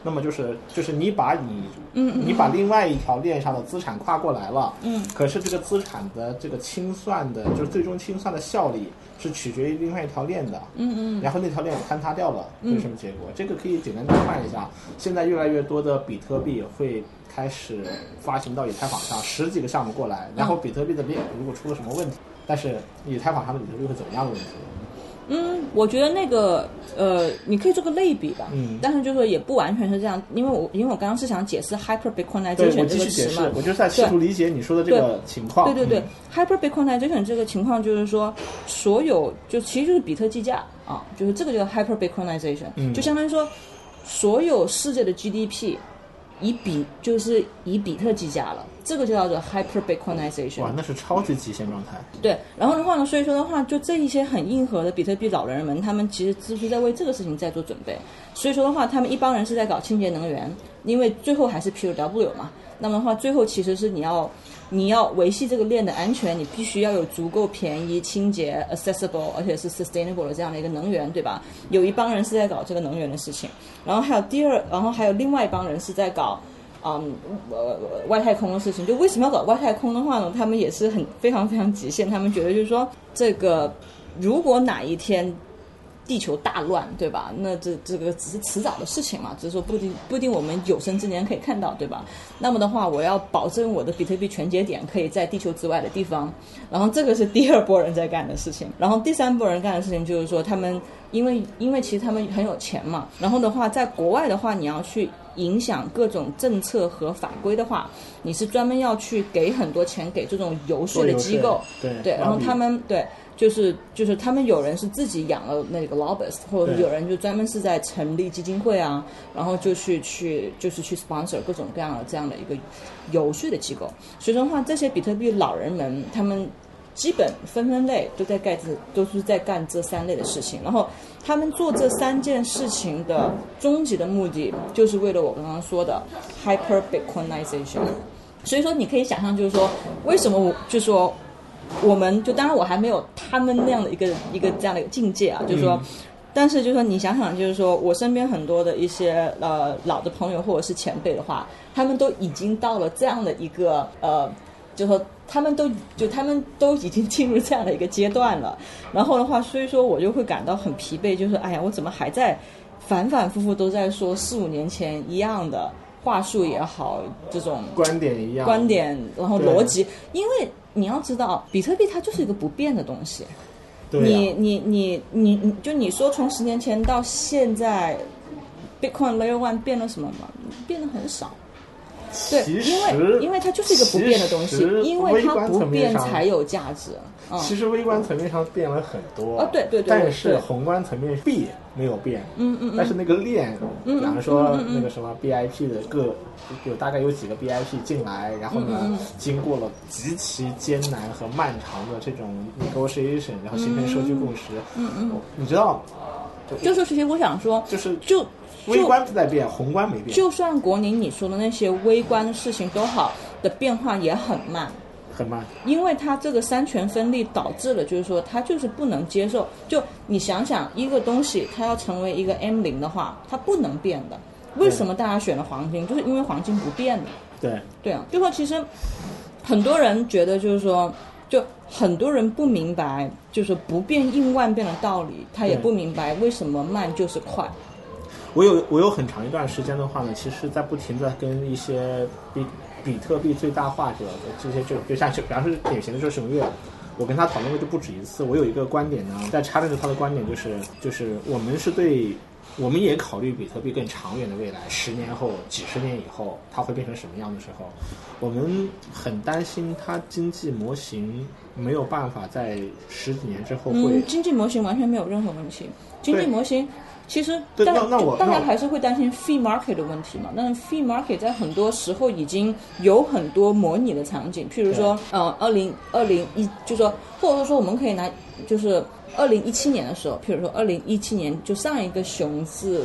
那么就是就是你把你嗯你把另外一条链上的资产跨过来了，嗯，可是这个资产的这个清算的，就是最终清算的效力是取决于另外一条链的，嗯嗯然后那条链坍塌掉了，会什么结果？这个可以简单的看一下。现在越来越多的比特币会开始发行到以太坊上，十几个项目过来，然后比特币的链如果出了什么问题，但是以太坊上的比特币会怎么样的问题？嗯，我觉得那个呃，你可以做个类比吧，嗯。但是就是说也不完全是这样，因为我因为我刚刚是想解释 hyper 对 bitcoinization 我这个继续解释词嘛，，我就是在试图理解你说的这个情况。对对对、嗯。h y p e r Bitcoinization 这个情况就是说，所有就其实就是比特计价啊，就是这个叫 Hyper Bitcoinization，、嗯。就相当于说，所有世界的 GDP 以比就是以比特计价了，这个就叫做 Hyper Bitcoinization。哇，那是超级极限状态。对，然后的话呢，所以说的话，就这一些很硬核的比特币老人们，他们其实就是在为这个事情在做准备。所以说的话，他们一帮人是在搞清洁能源，因为最后还是 POW 嘛。那么的话，最后其实是你要你要维系这个链的安全，你必须要有足够便宜、清洁、accessible，而且是 sustainable 的这样的一个能源，对吧？有一帮人是在搞这个能源的事情，然后还有第二，然后还有另外一帮人是在搞。嗯，呃，外太空的事情，就为什么要搞外太空的话呢？他们也是很非常非常极限，他们觉得就是说，这个如果哪一天地球大乱，对吧？那这这个只是迟早的事情嘛，只是说不定不定我们有生之年可以看到，对吧？那么的话，我要保证我的比特币全节点可以在地球之外的地方，然后这个是第二波人在干的事情，然后第三波人干的事情就是说，他们因为因为其实他们很有钱嘛，然后的话，在国外的话，你要去影响各种政策和法规的话，你是专门要去给很多钱给这种游说的机构，对对，然后他们对。就是就是他们有人是自己养了那个 lobbyist，或者有人就专门是在成立基金会啊，然后就去去就是去 sponsor 各种各样的这样的一个游说的机构。所以说的话，这些比特币老人们他们基本分分类都在干这都是在干这三类的事情，然后他们做这三件事情的终极的目的，就是为了我刚刚说的 hyper bitcoinization。所以说，你可以想象，就是说，为什么我就说，我们就当然我还没有他们那样的一个一个这样的一个境界啊，就是说，但是就是说，你想想，就是说我身边很多的一些呃老的朋友或者是前辈的话，他们都已经到了这样的一个呃，就说他们都就他们都已经进入这样的一个阶段了，然后的话，所以说我就会感到很疲惫，就是哎呀，我怎么还在反反复复都在说四五年前一样的话术也好，这种观点一样，观点，然后逻辑，因为你要知道，比特币它就是一个不变的东西。对啊你你你你你就你说从十年前到现在，Bitcoin Layer One 变了什么吗？变得很少。对，其实因为因为它就是一个不变的东西，因为它不变才有价值。嗯，其实微观层面上变了很多啊对对对但是宏观层面币没有变，嗯嗯嗯。但是那个链，嗯比方说那个什么 BIP 的各有大概有几个 BIP 进来，然后呢，经过了极其艰难和漫长的这种 negotiation，然后形成社区共识，嗯嗯，你知道，就是其实我想说，就是就微就观在变，宏观没变，就算国宁你说的那些微观的事情都好，的变化也很慢。很慢。因为它这个三权分立导致了，就是说它就是不能接受。就你想想，一个东西它要成为一个 M 零的话，它不能变的。为什么大家选了黄金？就是因为黄金不变的。对，对啊，就说其实很多人觉得就是说，就很多人不明白，就是不变应万变的道理，他也不明白为什么慢就是快。我有我有很长一段时间的话呢，其实在不停的跟一些比比特币最大化者的这些就就像就比方说典型的就是熊月，我跟他讨论过就不止一次。我有一个观点呢，在插着他的观点就是就是我们是对。我们也考虑比特币更长远的未来，十年后、几十年以后，它会变成什么样的时候，我们很担心它经济模型没有办法在十几年之后会嗯，经济模型完全没有任何问题。经济模型其实但大家还是会担心 fee market 的问题嘛。但是 fee market 在很多时候已经有很多模拟的场景，譬如说，呃，二零二零一，就说或者说我们可以拿，就是二零一七年的时候，譬如说二零一七年就上一个熊市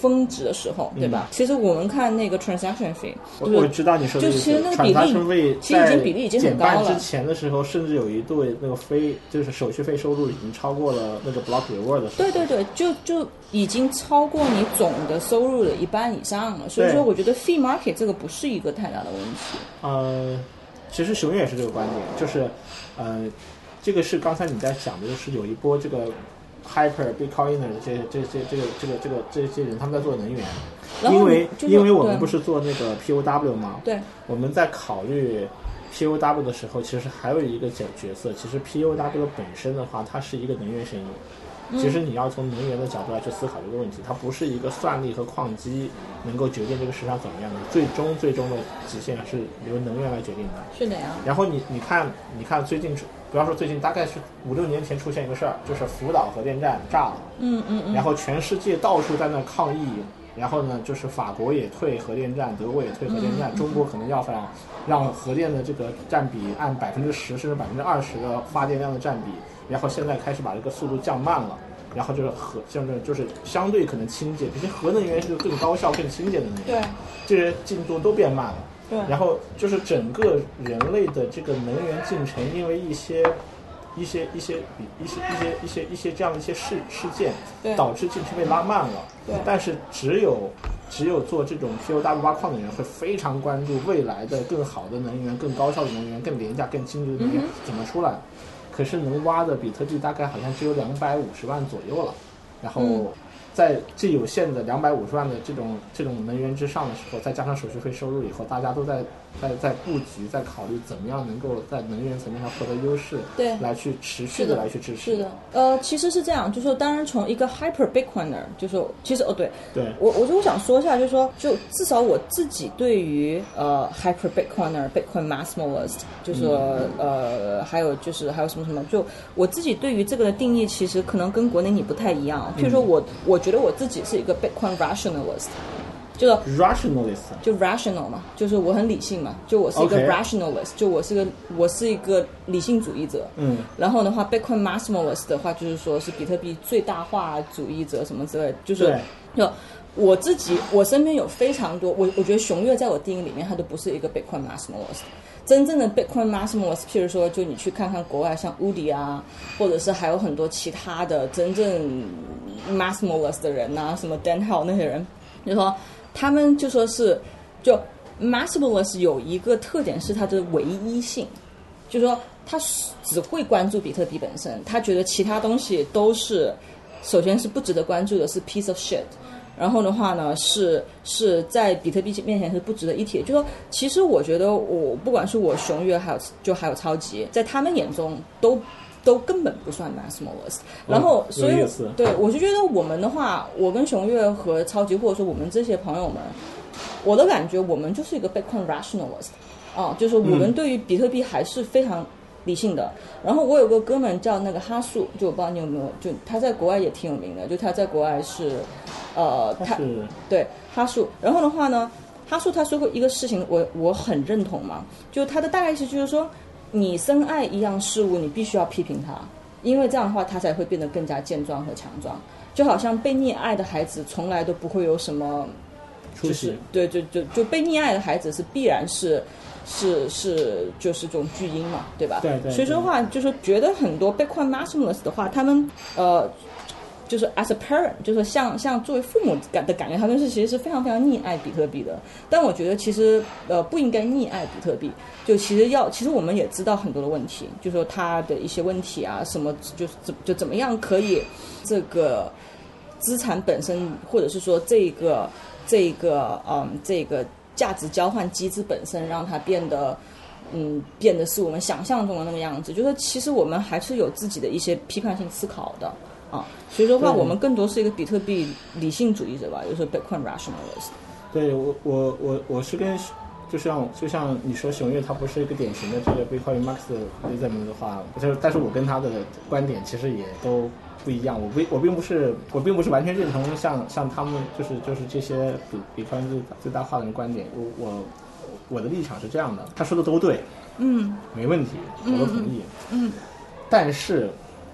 峰值的时候，对吧？其实我们看那个 transaction fee，我知道你说的就其实那个比例其实已经比例已经很高了之前的时候，甚至有一度那个非就是手续费收入已经超过了那个 block reward 的时候。对对对，就就已经超过你总的收入的一半以上了。所以说，我觉得 fee market 这个不是一个太大的问题。呃，其实熊也是这个观点，就是呃，这个是刚才你在讲的，就是有一波这个 hyper bitcoiner 的这这这这个这个这个这些人他们在做能源，因为因为我们不是做那个 POW 吗？对，我们在考虑 POW 的时候，其实还有一个角角色，其实 POW 本身的话，它是一个能源生意。其实你要从能源的角度来去思考这个问题，它不是一个算力和矿机能够决定这个市场怎么样的，最终最终的极限是由能源来决定的。是的呀。然后你你看你看最近出，不要说最近，大概是五六年前出现一个事儿，就是福岛核电站炸了，嗯嗯嗯。然后全世界到处在那抗议，然后呢，就是法国也退核电站，德国也退核电站，中国可能要让让核电的这个占比按百分之十甚至百分之二十的发电量的占比，然后现在开始把这个速度降慢了。然后就是核，就是就是相对可能清洁，毕竟核能源是更高效、更清洁的能源。对这些进度都变慢了。对然后就是整个人类的这个能源进程，因为一些、一些、一些、一些、一些、一些、一些这样的一些事事件，导致进程被拉慢了。对但是只有只有做这种 POW 挖矿的人会非常关注未来的更好的能源、更高效的能源、更廉价、更清洁的能源怎么出来。可是能挖的比特币大概好像只有两百五十万左右了，然后嗯。在最有限的两百五十万的这种这种能源之上的时候，再加上手续费收入以后，大家都在在在布局，在考虑怎么样能够在能源层面上获得优势，对来去持续的的来去支持。是的，呃，其实是这样，就是说，当然从一个 hyper bitcoiner，就是说其实哦，对对我，我就我想说一下，就是说，就至少我自己对于呃 hyper bitcoiner、bitcoin maximalist，就是说、呃，还有就是还有什么什么，就我自己对于这个的定义，其实可能跟国内你不太一样。譬如说我，我觉得我自己是一个 bitcoin rationalist，就是。rationalist，就 rational 嘛，就是我很理性嘛，就我是一个 rationalist，就我是个我是一个理性主义者。嗯，然后的话，Bitcoin maximalist 的话，就是说是比特币最大化主义者什么之类的，就是对就我自己，我身边有非常多，我我觉得熊越在我定义里面，他都不是一个 Bitcoin maximalist。真正的 Bitcoin maximalist，譬如说，就你去看看国外像 Udi 啊，或者是还有很多其他的真正 maximalist 的人呐、什么 Dan Hell 那些人，就说他们就说是就 maximalist 有一个特点是它的唯一性，就是说他只会关注比特币本身，他觉得其他东西都是首先是不值得关注的，是 piece of shit。然后的话呢，是是在比特币面前是不值得一提。就说，其实我觉得我不管是我熊月还有就还有超级，在他们眼中都都根本不算 maximalist。然后，所以对我就觉得我们的话，我跟熊月和超级，或者说我们这些朋友们，我的感觉我们就是一个 Bitcoin rationalist。啊，就是我们对于比特币还是非常理性的。然后我有个哥们叫那个哈素，就我不知道你有没有，就他在国外也挺有名的，就他在国外是，呃，他它是对哈素。然后的话呢，哈素他说过一个事情，我我很认同嘛，就他的大概意思就是说，你深爱一样事物，你必须要批评他，因为这样的话，他才会变得更加健壮和强壮。就好像被溺爱的孩子从来都不会有什么就是对，就就就被溺爱的孩子是必然是是是就是这种巨婴嘛，对吧？对对所以说的话，就是觉得很多 Bitcoin maximalist 的话，他们呃。就是 as a parent，就是像像作为父母感的感觉，他们是其实是非常非常溺爱比特币的。但我觉得其实呃不应该溺爱比特币，就其实要其实我们也知道很多的问题，就说它的一些问题啊，什么就是怎就怎么样可以这个资产本身，或者是说这个这个嗯这个价值交换机制本身，让它变得嗯变得是我们想象中的那个样子。就是其实我们还是有自己的一些批判性思考的啊。所以说的话，我们更多是一个比特币理性主义者吧，就是 Bitcoin rationalist。对我我我我是跟就像就像你说熊月他不是一个典型的这个 Bitcoin Marxism 的话，就是但是我跟他的观点其实也都不一样。我并我并不是我并不是完全认同像像他们就是就是这些比 Bitcoin 最最大化的人观点。我我我的立场是这样的，他说的都对，嗯没问题，我都同意。嗯但是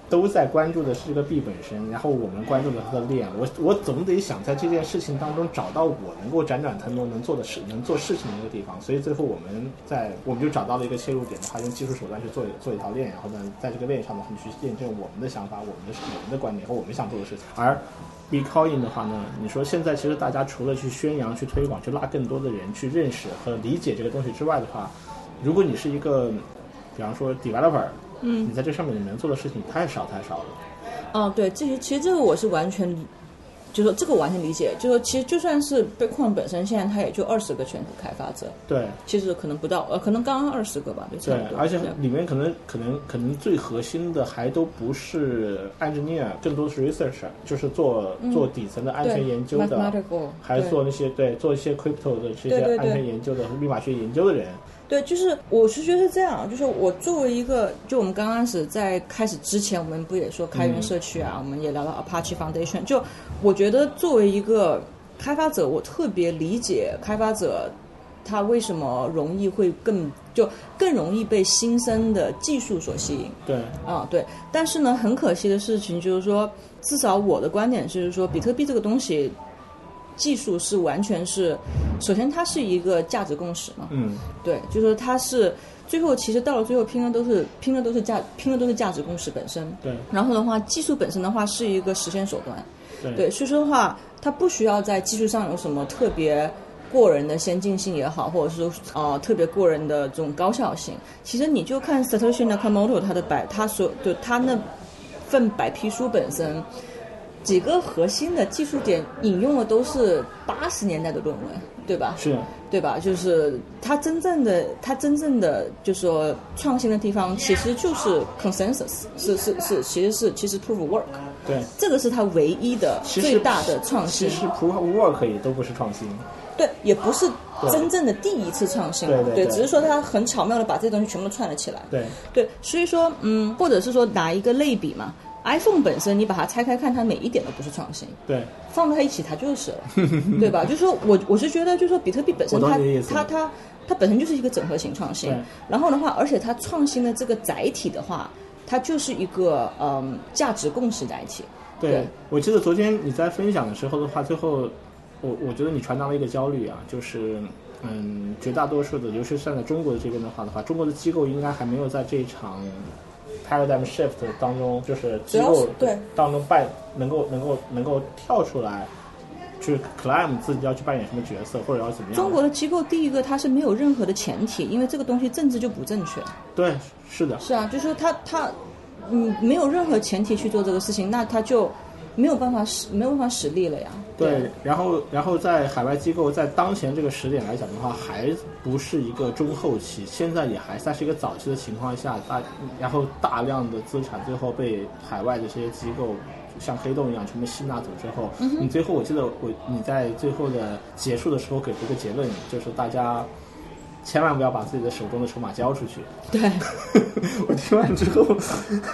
都在关注的是这个币本身，然后我们关注的它的链。我我总得想在这件事情当中找到我能够辗转腾挪能做的事、能做事情的一个地方。所以最后我们在我们就找到了一个切入点的话，用技术手段去做做一条链，然后呢，在这个链上呢，去验证我们的想法、我们的我们的观点和我们想做的事情。而 Bitcoin 的话呢，你说现在其实大家除了去宣扬、去推广、去拉更多的人去认识和理解这个东西之外的话，如果你是一个，比方说 developer，嗯你在这上面你能做的事情太少太少了。哦，对，这些其实这个我是完全，就说这个我完全理解，就说其实就算是 Bitcoin 本身，现在它也就二十个全职开发者，对其实可能不到，呃，可能刚刚二十个吧，对。而且里面可能可能可能最核心的还都不是 engineer，更多是 researcher，就是做做底层的安全研究的，嗯还是做那些对做一些 crypto 的这些安全研究的密码学研究的人。对，就是我是觉得是这样，就是我作为一个，就我们刚开始在开始之前，我们不也说开源社区啊，我们也聊到 Apache Foundation，就我觉得作为一个开发者，我特别理解开发者他为什么容易会更就更容易被新生的技术所吸引。对。啊，对，但是呢，很可惜的事情就是说，至少我的观点就是说，比特币这个东西，技术是完全是，首先它是一个价值共识嘛，嗯，对，就是说它是最后其实到了最后拼的都是拼的都是价拼的都是价值共识本身，对。然后的话，技术本身的话是一个实现手段，对。对，所以说的话，它不需要在技术上有什么特别过人的先进性也好，或者是说呃特别过人的这种高效性。其实你就看 Satoshi Nakamoto 他的白，他所就他那份白皮书本身。几个核心的技术点引用的都是八十年代的论文，对吧？是对吧？就是它真正的，它真正的就是说创新的地方，其实就是 consensus，是是是，其实是其实 proof work，对。这个是它唯一的最大的创新其。实 proof work 也都不是创新。对，也不是真正的第一次创新，对对对只是说它很巧妙的把这些东西全部串了起来。对对，所以说，嗯，或者是说拿一个类比嘛，iPhone 本身你把它拆开看，它每一点都不是创新，对。放在一起它就是了，对吧？就是说我我是觉得，就是说比特币本身它它它它本身就是一个整合型创新，然后的话，而且它创新的这个载体的话，它就是一个嗯价值共识载体。对对，我记得昨天你在分享的时候的话，最后我我觉得你传达了一个焦虑啊，就是嗯，绝大多数的，尤其是站在中国的这边的话的话，中国的机构应该还没有在这一场 paradigm shift 当中，就是机构是对当中扮能够能够能够跳出来。去 claim 自己要去扮演什么角色，或者要怎么样？中国的机构，第一个它是没有任何的前提，因为这个东西政治就不正确。对，是的，是啊，就是说他他嗯没有任何前提去做这个事情，那他就没有办法使没有办法使力了呀。对，然后然后在海外机构在当前这个时点来讲的话，还不是一个中后期，现在也还算是一个早期的情况下，大然后大量的资产最后被海外的这些机构像黑洞一样全部吸纳走之后，你最后我记得我你在最后的结束的时候给出一个结论，就是大家千万不要把自己的手中的筹码交出去。对。我听完之后，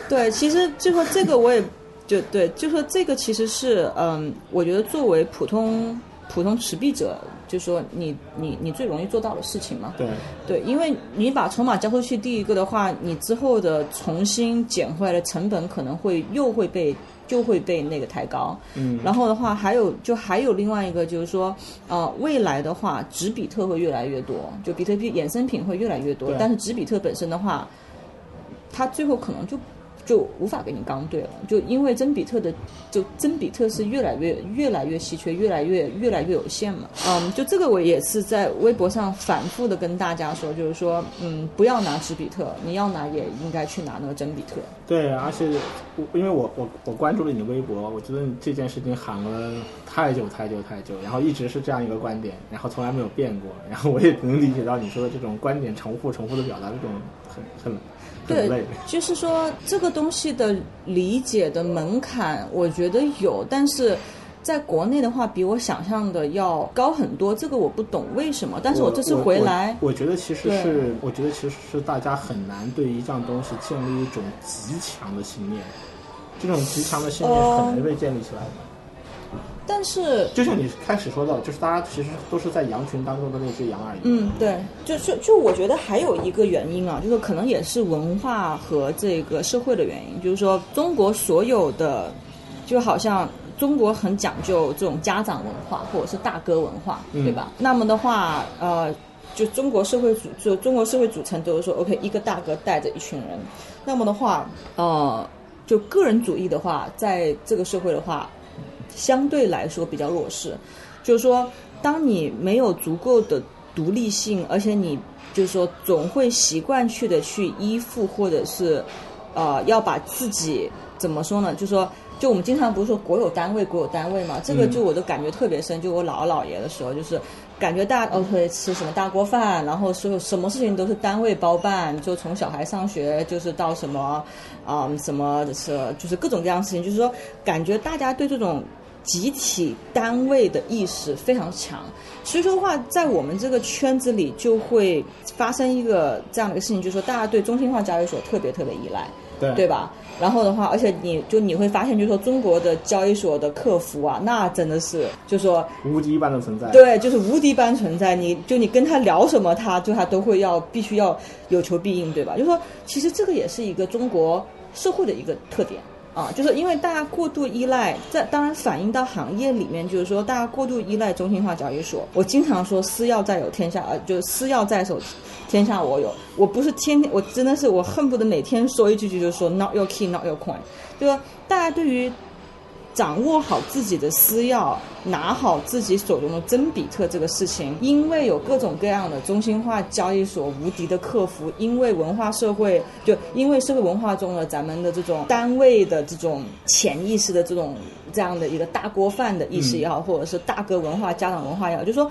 对，其实就说这个我也就对，就说这个其实是嗯，我觉得作为普通普通持币者，就说你你你最容易做到的事情嘛。对对，因为你把筹码交出去，第一个的话，你之后的重新捡回来的成本可能会又会被就会被那个抬高。嗯，然后的话，还有就还有另外一个就是说，呃，未来的话，纸比特会越来越多，就比特币衍生品会越来越多，但是纸比特本身的话，它最后可能就就无法给你刚对了，就因为真比特的就真比特是越来越越来越稀缺，越来越越来越有限嘛。嗯，就这个我也是在微博上反复的跟大家说，就是说，嗯，不要拿纸比特，你要拿也应该去拿那个真比特。对，而且我因为我我我关注了你的微博，我觉得你这件事情喊了太久太久太久，然后一直是这样一个观点，然后从来没有变过，然后我也能理解到你说的这种观点重复重复的表达这种很很很累对。，就是说这个东西的理解的门槛，我觉得有，但是在国内的话，比我想象的要高很多。这个我不懂为什么，但是我这次回来，我，我觉得其实是，我觉得其实是大家很难对一样东西建立一种极强的信念，这种极强的信念很难被建立起来的。但是就像你开始说到，就是大家其实都是在羊群当中的那只羊而已。嗯，对，就就就我觉得还有一个原因啊，就是可能也是文化和这个社会的原因，就是说中国所有的，就好像中国很讲究这种家长文化或者是大哥文化，嗯对吧？那么的话，呃，就中国社会组就中国社会组成都是说，OK，一个大哥带着一群人，那么的话，呃，就个人主义的话，在这个社会的话，相对来说比较弱势。就是说，当你没有足够的独立性，而且你就是说总会习惯去的去依附，或者是呃要把自己怎么说呢？就是说，就我们经常不是说国有单位国有单位嘛，这个嗯就我都感觉特别深。就我姥姥姥爷的时候，就是感觉大家哦会吃什么大锅饭，然后所有什么事情都是单位包办，就从小孩上学就是到什么啊、什么是就是各种各样的事情，就是说感觉大家对这种。集体单位的意识非常强，所以说的话，在我们这个圈子里就会发生一个这样的一个事情，就是说大家对中心化交易所特别特别依赖，对对吧？然后的话，而且你就你会发现，就是说中国的交易所的客服啊，那真的是就是说无敌一般的存在。对，就是无敌般存在。你就你跟他聊什么，他就他都会要必须要有求必应，对吧？就是说，其实这个也是一个中国社会的一个特点啊，就是因为大家过度依赖，在当然反映到行业里面，就是说大家过度依赖中心化交易所。我经常说，私钥在有天下，呃，就是私钥在手。天下我有，我不是天天，我真的是我恨不得每天说一句句，就是说 not your key, not your coin，就是大家对于掌握好自己的私钥，拿好自己手中的真比特这个事情，因为有各种各样的中心化交易所无敌的客服，因为文化社会，就因为社会文化中的咱们的这种单位的这种潜意识的这种这样的一个大锅饭的意识也好，或者是大哥文化、家长文化也好，就是说。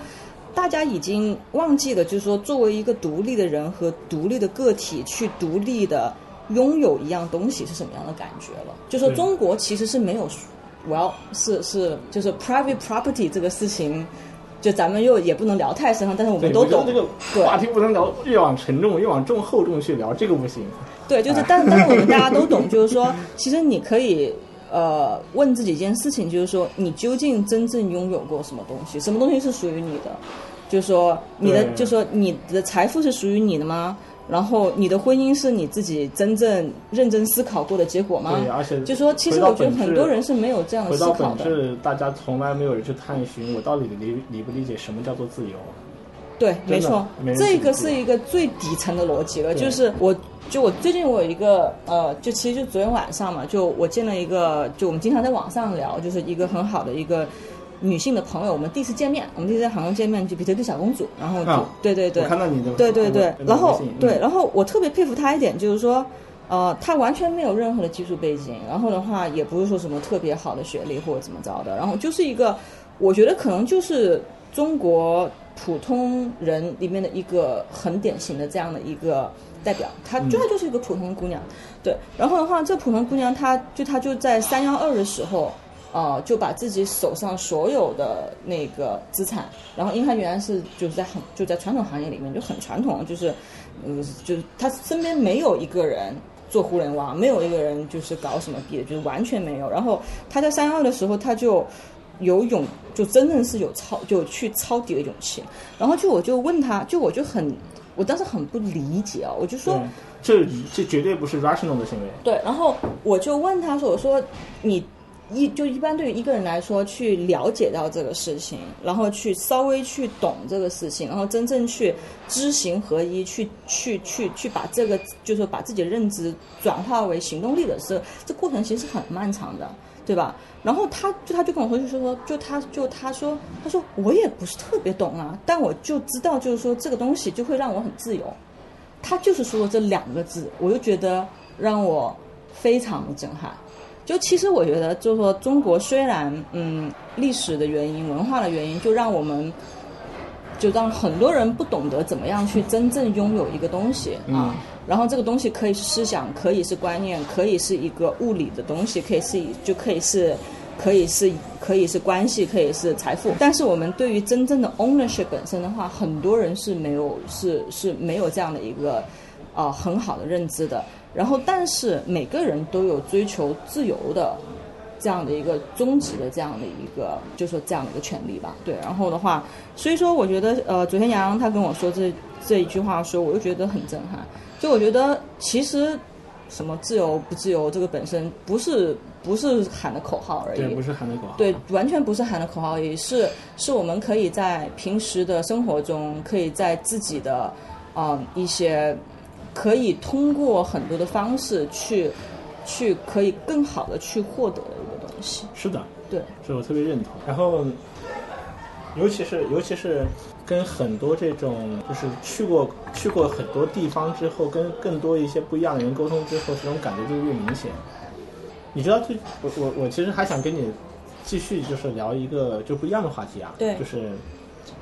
大家已经忘记了，就是说，作为一个独立的人和独立的个体，去独立的拥有一样东西是什么样的感觉了？就说中国其实是没有，well 是是就是 private property 这个事情，就咱们又也不能聊太深了，但是我，们都懂。这个话题不能聊，越往沉重，越往重厚重去聊，这个不行。对，就是但但是我们大家都懂，就是说，其实你可以呃问自己一件事情，就是说你究竟真正拥有过什么东西？什么东西是属于你的？就是说你的，就是说你的财富是属于你的吗？然后你的婚姻是你自己真正认真思考过的结果吗？对，而且就说其实我觉得很多人是没有这样回到思考的。本质，大家从来没有人去探寻我到底理理不理解什么叫做自由。对，没错没，这个是一个最底层的逻辑了。就是我，就我最近我有一个呃，就其实就昨天晚上嘛，就我见了一个，就我们经常在网上聊，就是一个很好的一个女性的朋友，我们第一次见面，我们第一次在杭州见面，就比特币小公主，然后对对对。我，看到你的对对对。那，个然后对，嗯然后我特别佩服她一点就是说，呃，他完全没有任何的技术背景，然后的话也不是说什么特别好的学历或者怎么着的，然后就是一个，我觉得可能就是中国普通人里面的一个很典型的这样的一个代表，她就她就是一个普通姑娘，对，然后的话，这普通姑娘她就她就在三幺二的时候。呃，就把自己手上所有的那个资产，然后因为他原来是就是在很就在传统行业里面就很传统，就是，嗯，就是他身边没有一个人做互联网，没有一个人就是搞什么币的，就是完全没有。然后他在三幺二的时候，他就有勇，就真正是有抄，就去抄底的勇气。然后就我就问他，就我就很，我当时很不理解啊，我就说。这这绝对不是 rational 的行为。对，然后我就问他说：“我说你一就一般对于一个人来说，去了解到这个事情，然后去稍微去懂这个事情，然后真正去知行合一，去去去去把这个就是把自己的认知转化为行动力的时候，这过程其实是很漫长的。”对吧？然后他就他就跟我说，就说说，就他就他说，他说我也不是特别懂啊，但我就知道，就是说这个东西就会让我很自由。他就是说这两个字，我就觉得让我非常的震撼。就其实我觉得，就是说中国虽然嗯历史的原因、文化的原因，就让我们就让很多人不懂得怎么样去真正拥有一个东西啊。然后这个东西可以是思想，可以是观念，可以是一个物理的东西，可以是就可以是。可以是可以是关系，可以是财富，但是我们对于真正的 ownership 本身的话，很多人是没有是是没有这样的一个啊、呃、很好的认知的。然后，但是每个人都有追求自由的这样的一个终极的这样的一个，就说这样的一个权利吧。对，然后的话，所以说我觉得，呃，昨天杨洋他跟我说这这一句话的时候，我就觉得很震撼。就我觉得其实什么自由不自由，这个本身不是不是喊的口号而已，对，不是喊的口号，对，完全不是喊的口号而已，是是我们可以在平时的生活中，可以在自己的嗯一些可以通过很多的方式去去可以更好的去获得的一个东西。是的，对，这我特别认同。然后，尤其是尤其是跟很多这种就是去过去过很多地方之后，跟更多一些不一样的人沟通之后，这种感觉就越明显。你知道，最我我我其实还想跟你继续就是聊一个就不一样的话题啊，对就是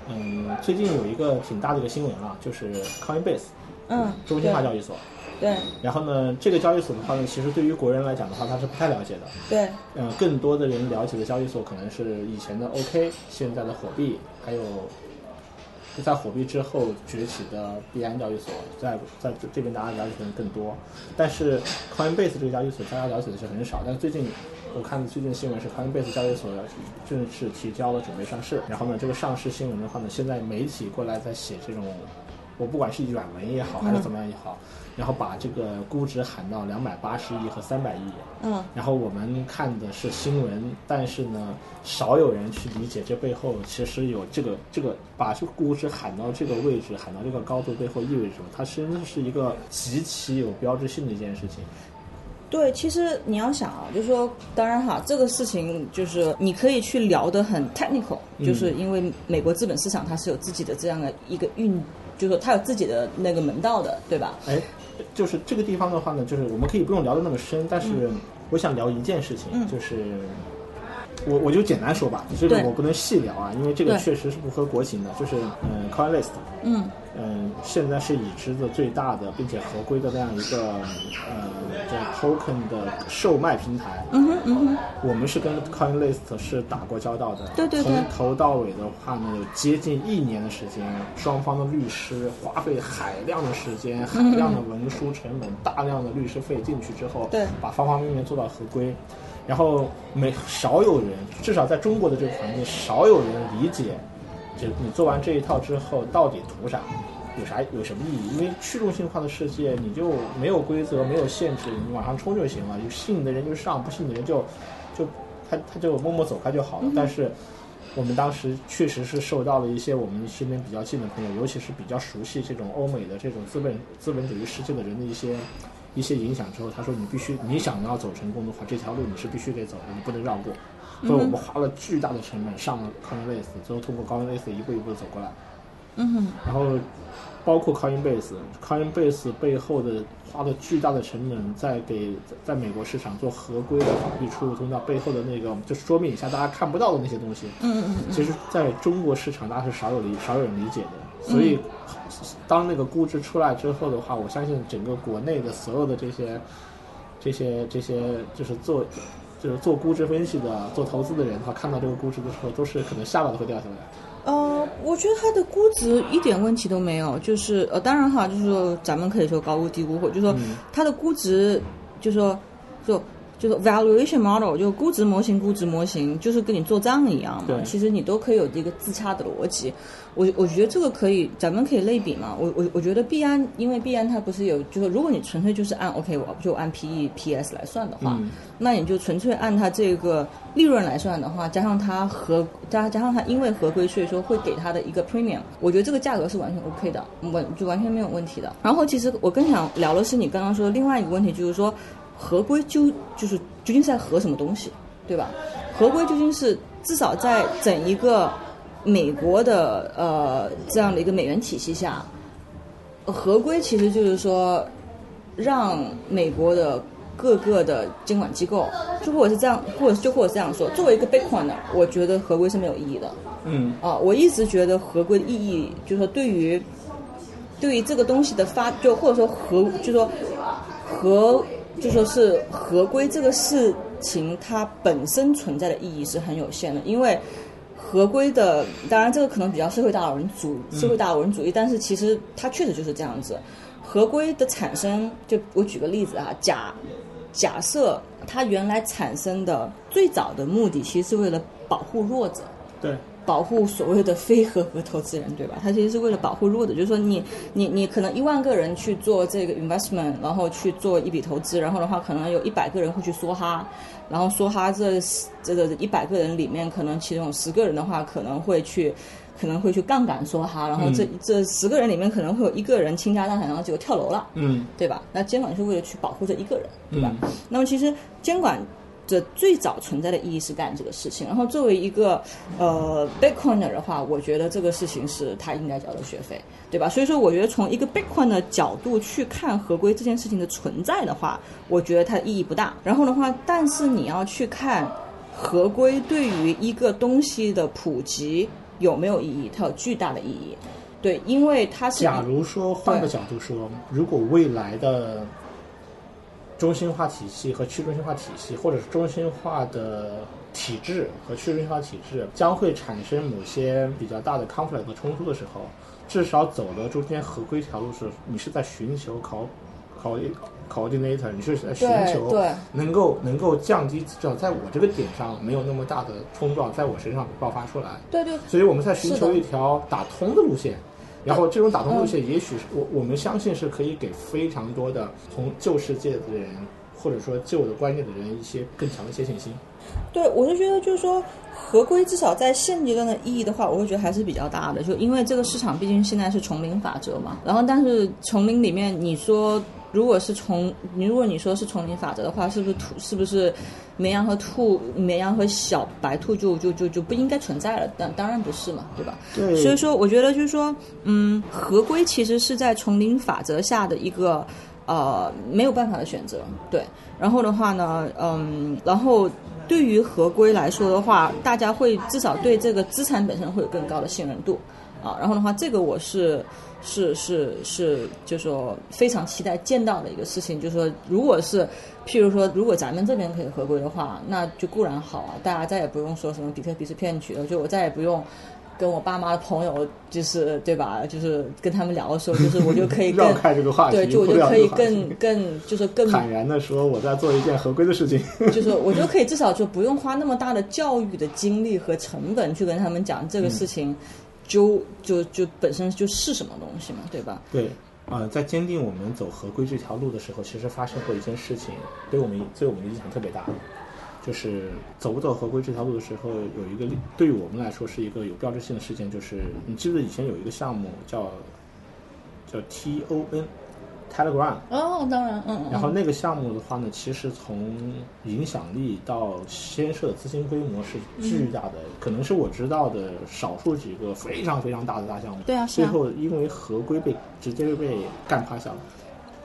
嗯，最近有一个挺大的一个新闻啊，就是 Coinbase 嗯，中心化交易所。对然后呢，这个交易所的话呢，其实对于国人来讲的话，他是不太了解的。对呃，更多的人了解的交易所可能是以前的 OK，现在的火币，还有在火币之后崛起的币安交易所，在在这这边大家了解的人更多。但是 Coinbase 这个交易所大家了解的是很少。但是最近我看最近新闻是 Coinbase 交易所正式提交了准备上市。然后呢，这个上市新闻的话呢，现在媒体过来在写这种，我不管是软文也好，还是怎么样也好，然后把这个估值喊到两百八十亿和三百亿。嗯然后我们看的是新闻，但是呢，少有人去理解这背后其实有这个这个把这个估值喊到这个位置，喊到这个高度背后意味着什么？它实际上是一个极其有标志性的一件事情。对，其实你要想啊，就是说，当然哈，这个事情就是你可以去聊得很 technical，、嗯就是因为美国资本市场它是有自己的这样的一个运，就是说它有自己的那个门道的，对吧？哎，就是这个地方的话呢，就是我们可以不用聊的那么深，但是我想聊一件事情，嗯。就是我我就简单说吧，这个对。我不能细聊啊，因为这个确实是不合国情的。就是嗯，CoinList，嗯嗯，现在是已知的最大的并且合规的那样一个呃叫 token 的售卖平台。嗯哼嗯哼，我们是跟 CoinList 是打过交道的，对对对。从头到尾的话呢，有接近一年的时间，双方的律师花费海量的时间、海量的文书成本、大量的律师费进去之后，对。把方方面面做到合规，然后没少有人，至少在中国的这个环境，少有人理解，就你做完这一套之后到底图啥？有啥有什么意义？因为去中心化的世界，你就没有规则，没有限制，你往上冲就行了。有信的人就上，不信的人就就他他就默默走开就好了。但是我们当时确实是受到了一些我们身边比较近的朋友，尤其是比较熟悉这种欧美的这种资本资本主义世界的人的一些一些影响之后，他说你必须你想要走成功的话，这条路你是必须得走的，你不能绕过。所以我们花了巨大的成本上了 Coinbase，最后通过 Coinbase 一步一步走过来。嗯哼，然后包括 Coinbase，Coinbase 背后的花了巨大的成本，在给在美国市场做合规的法币出入通道背后的那个，就是说明一下大家看不到的那些东西。嗯嗯嗯，其实在中国市场，大家是少有理少有人理解的。所以，当那个估值出来之后的话，我相信整个国内的所有的这些、这些、这些，就是做就是做估值分析的、做投资的人的话，看到这个估值的时候，都是可能下巴都会掉下来。呃，我觉得它的估值一点问题都没有，就是呃，当然哈，就是说咱们可以说高估低估，或者就是说嗯它的估值，就是说就就是 valuation model，就估值模型、估值模型，就是跟你做账一样嘛对。其实你都可以有一个自洽的逻辑。我我觉得这个可以，咱们可以类比嘛。我我我觉得币安，因为币安它不是有，就是如果你纯粹就是按 OK，我就按 PE、PS 来算的话，嗯那你就纯粹按它这个利润来算的话，加上它合加加上它因为合规，所以说会给它的一个 premium，我觉得这个价格是完全 OK 的，完就完全没有问题的。然后其实我更想聊的是你刚刚说的另外一个问题，就是说合规究就是究竟是在合什么东西，对吧？合规究竟是至少在整一个美国的呃这样的一个美元体系下，合规其实就是说让美国的各个的监管机构，就或者是这样，或者就或者是这样说，作为一个 Bitcoin 我觉得合规是没有意义的。嗯啊，我一直觉得合规的意义，就是说对于对于这个东西的发，就或者说合，就说合，就说是合规这个事情，它本身存在的意义是很有限的，因为合规的，当然这个可能比较社会达尔文主社会达尔文主义，但是其实它确实就是这样子。合规的产生，就我举个例子啊，假假设它原来产生的最早的目的，其实是为了保护弱者。对，保护所谓的非合格投资人，对吧？它其实是为了保护弱的，就是说你你你可能一万个人去做这个 investment，然后去做一笔投资，然后的话可能有一百个人会去梭哈，然后梭哈这这个一百个人里面，可能其中有十个人的话可能会去。可能会去杠杆梭哈，然后这、这十个人里面可能会有一个人倾家荡产，然后结果跳楼了，嗯对吧？那监管是为了去保护这一个人，对吧？那么其实监管的最早存在的意义是干这个事情。然后作为一个呃 Bitcoiner 的话，我觉得这个事情是他应该交的学费，对吧？所以说，我觉得从一个 Bitcoin 的角度去看合规这件事情的存在的话，我觉得它意义不大。然后的话，但是你要去看合规对于一个东西的普及有没有意义，它有巨大的意义。对，因为它是假如说换个角度说，如果未来的中心化体系和去中心化体系，或者是中心化的体制和去中心化体制将会产生某些比较大的 conflict 和冲突的时候，至少走了中间合规条路是，你是在寻求考考 coordinator，你是在寻求能够能够降低至少在我这个点上没有那么大的冲撞在我身上爆发出来。对对所以我们在寻求一条打通的路线。然后这种打通路线，也许是我我们相信是可以给非常多的从旧世界的人，或者说旧的观念的人一些更强的一些信心。对，我是觉得就是说，合规至少在现阶段的意义的话，我会觉得还是比较大的。就因为这个市场毕竟现在是丛林法则嘛，然后但是丛林里面你说如果是从你如果你说是丛林法则的话，是不是兔是不是绵羊和兔绵羊和小白兔就就就就不应该存在了？当当然不是嘛，对吧？对所以说，我觉得就是说，嗯，合规其实是在丛林法则下的一个呃没有办法的选择，对。然后的话呢，嗯，然后对于合规来说的话，大家会至少对这个资产本身会有更高的信任度啊。然后的话，这个我是是是是，就是说非常期待见到的一个事情，就是说，如果是譬如说，如果咱们这边可以合规的话，那就固然好啊，大家再也不用说什么比特币是骗局了，就我再也不用。跟我爸妈的朋友，就是对吧？就是跟他们聊的时候，就是我就可以 更绕开这个话题，对，就我就可以更更就是更坦然的说我在做一件合规的事情。就是我就可以至少就不用花那么大的教育的精力和成本去跟他们讲这个事情究，就就本身就是什么东西嘛，对吧？对，啊，在坚定我们走合规这条路的时候，其实发生过一件事情，对我们对我们的影响特别大。就是走不走合规这条路的时候，有一个对于我们来说是一个有标志性的事件，就是你记得以前有一个项目叫叫 T O N Telegram，哦，当然，嗯，嗯然后那个项目的话呢，其实从影响力到牵涉资金规模是巨大的，可能是我知道的少数几个非常非常大的大项目。对啊是啊最后因为合规被直接被干趴下了。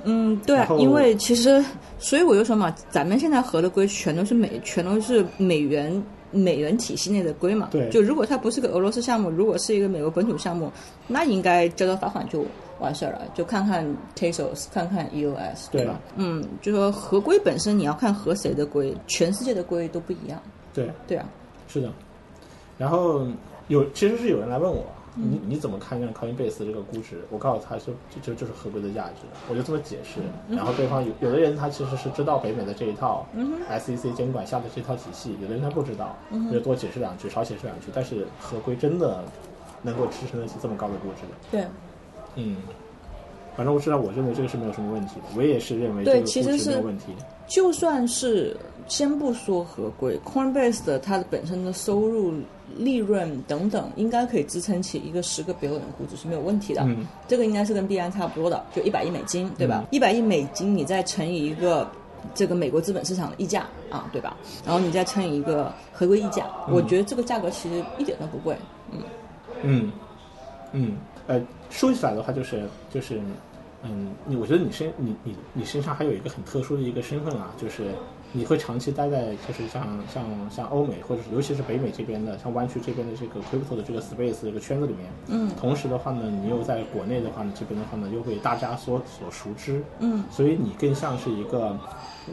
嗯，对因为其实，所以我就说嘛，咱们现在合的规全都是美，全都是美元美元体系内的规嘛。对就如果它不是个俄罗斯项目，如果是一个美国本土项目，那应该交交罚款就完事儿了，就看看 Tesos，看看 EOS，对吧？嗯，就说合规本身，你要看和谁的规，全世界的规都不一样。对，对啊，是的。然后有其实是有人来问我，嗯你你怎么看这 Coinbase 这个估值？我告诉他说，这这就是合规的价值，我就这么解释。嗯然后对方有有的人他其实是知道北美的这一套、SEC 监管下的这套体系，有的人他不知道，就多解释两句，少解释两句。但是合规真的能够支撑得起这么高的估值的，对。嗯。反正我知道，我认为这个是没有什么问题的，我也是认为对这个其实是没有问题。就算是先不说合规，Coinbase 的它的本身的收入、利润等等，应该可以支撑起一个十个 billion 估值是没有问题的。嗯，这个应该是跟币安差不多的，就一百亿美金，对吧？一百、亿美金，你再乘以一个这个美国资本市场的溢价啊，对吧？然后你再乘以一个合规溢价，我觉得这个价格其实一点都不贵。嗯，嗯，嗯，呃，说起来的话，就是就是，嗯，你我觉得你身你你你身上还有一个很特殊的一个身份啊，就是你会长期待在就是像像像欧美或者是尤其是北美这边的，像湾区这边的这个 crypto 的这个 space 这个圈子里面，嗯，同时的话呢，你又在国内的话呢，这边的话呢，又被大家所所熟知，嗯，所以你更像是一个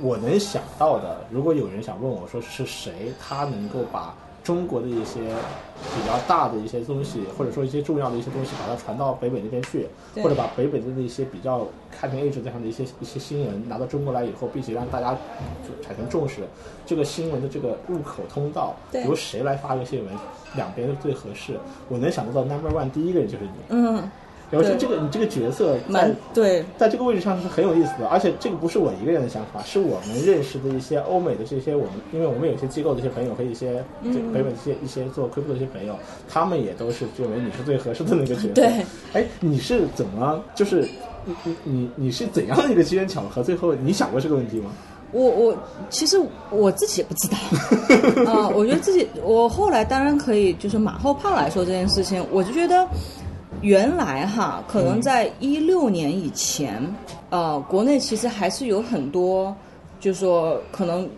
我能想到的，如果有人想问我说是谁，他能够把中国的一些比较大的一些东西，或者说一些重要的一些东西，把它传到北美那边去，或者把北美的那些比较 cutting edge 这样的一些一些新闻拿到中国来以后，并且让大家就产生重视，这个新闻的这个入口通道对。由谁来发这个新闻，两边都最合适。我能想得到 number one 第一个人就是你，嗯，然后是对这个你这个角色在蛮对，在这个位置上是很有意思的，而且这个不是我一个人的想法，是我们认识的一些欧美的这些我们，因为我们有些机构的一些朋友和一些北美的一些一些做 crypto 的一些朋友，他们也都是认为你是最合适的那个角色。对，哎，你是怎么就是你你你你是怎样的一个机缘巧合？最后你想过这个问题吗？我我其实我自己也不知道啊、我觉得自己我后来当然可以就是马后炮来说这件事情，我就觉得原来哈，可能在一六年以前，呃，国内其实还是有很多，就是说可能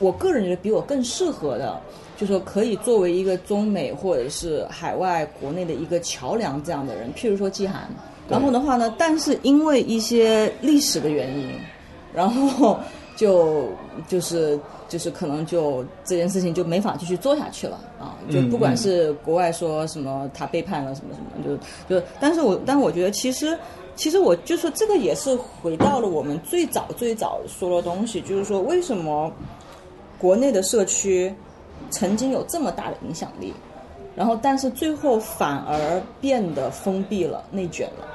我个人觉得比我更适合的。就说可以作为一个中美或者是海外国内的一个桥梁这样的人，譬如说季寒，然后的话呢，但是因为一些历史的原因，然后就就是就是可能就这件事情就没法继续做下去了啊！就嗯不管是国外说什么他背叛了什么什么，就就，但是我但我觉得其实其实我就说这个也是回到了我们最早最早说的东西，就是说为什么国内的社区曾经有这么大的影响力，然后但是最后反而变得封闭了、内卷了。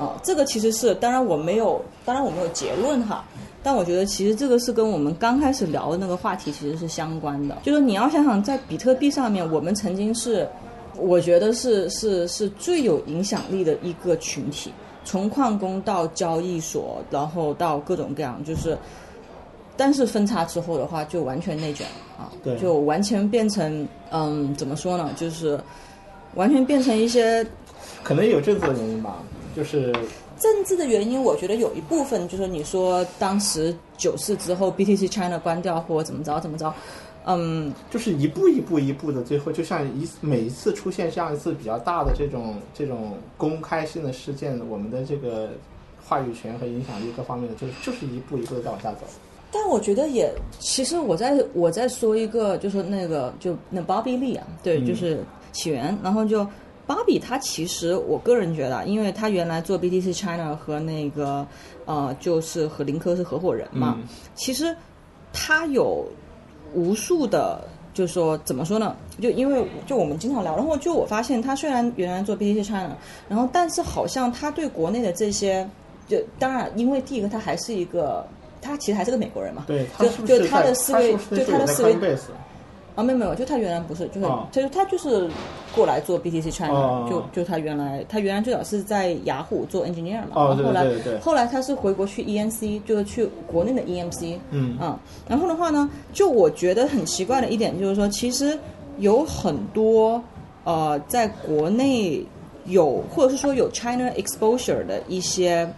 啊，这个其实是，当然我没有，当然我没有结论哈，但我觉得其实这个是跟我们刚开始聊的那个话题其实是相关的。就是你要想想，在比特币上面，我们曾经是，我觉得是是是最有影响力的一个群体，从矿工到交易所，然后到各种各样，就是，但是分叉之后的话，就完全内卷啊，对就完全变成，嗯，怎么说呢，就是完全变成一些可能有政策的原因吧，就是政治的原因，我觉得有一部分就是你说当时九四之后 BTC China 关掉或怎么着怎么着，嗯，就是一步一步一步的，最后就像一每一次出现这样一次比较大的这种这种公开性的事件，我们的这个话语权和影响力各方面的，就是就是一步一步的在往下走。但我觉得也，其实我在我在说一个，就是那个就那 Bobby Lee 啊，对，嗯就是起源，然后就 Bobby 他其实我个人觉得，因为他原来做 BTC China 和那个呃，就是和林科是合伙人嘛，嗯其实他有无数的，就是说怎么说呢？就因为就我们经常聊，然后就我发现他虽然原来做 BTC China，然后但是好像他对国内的这些，就当然因为第一个他还是一个。他其实还是个美国人嘛，对，他就是就他的思维，就他的思维？啊，没有没有，就他原来不是，就是、他就是他就是过来做 BTC China，、哦。就就他原来他原来最早是在雅虎做 engineer 嘛，啊然后后来对对对对。后来他是回国去 EMC，就是去国内的 EMC，嗯。啊，然后的话呢，就我觉得很奇怪的一点就是说，其实有很多呃在国内有或者是说有 China exposure 的一些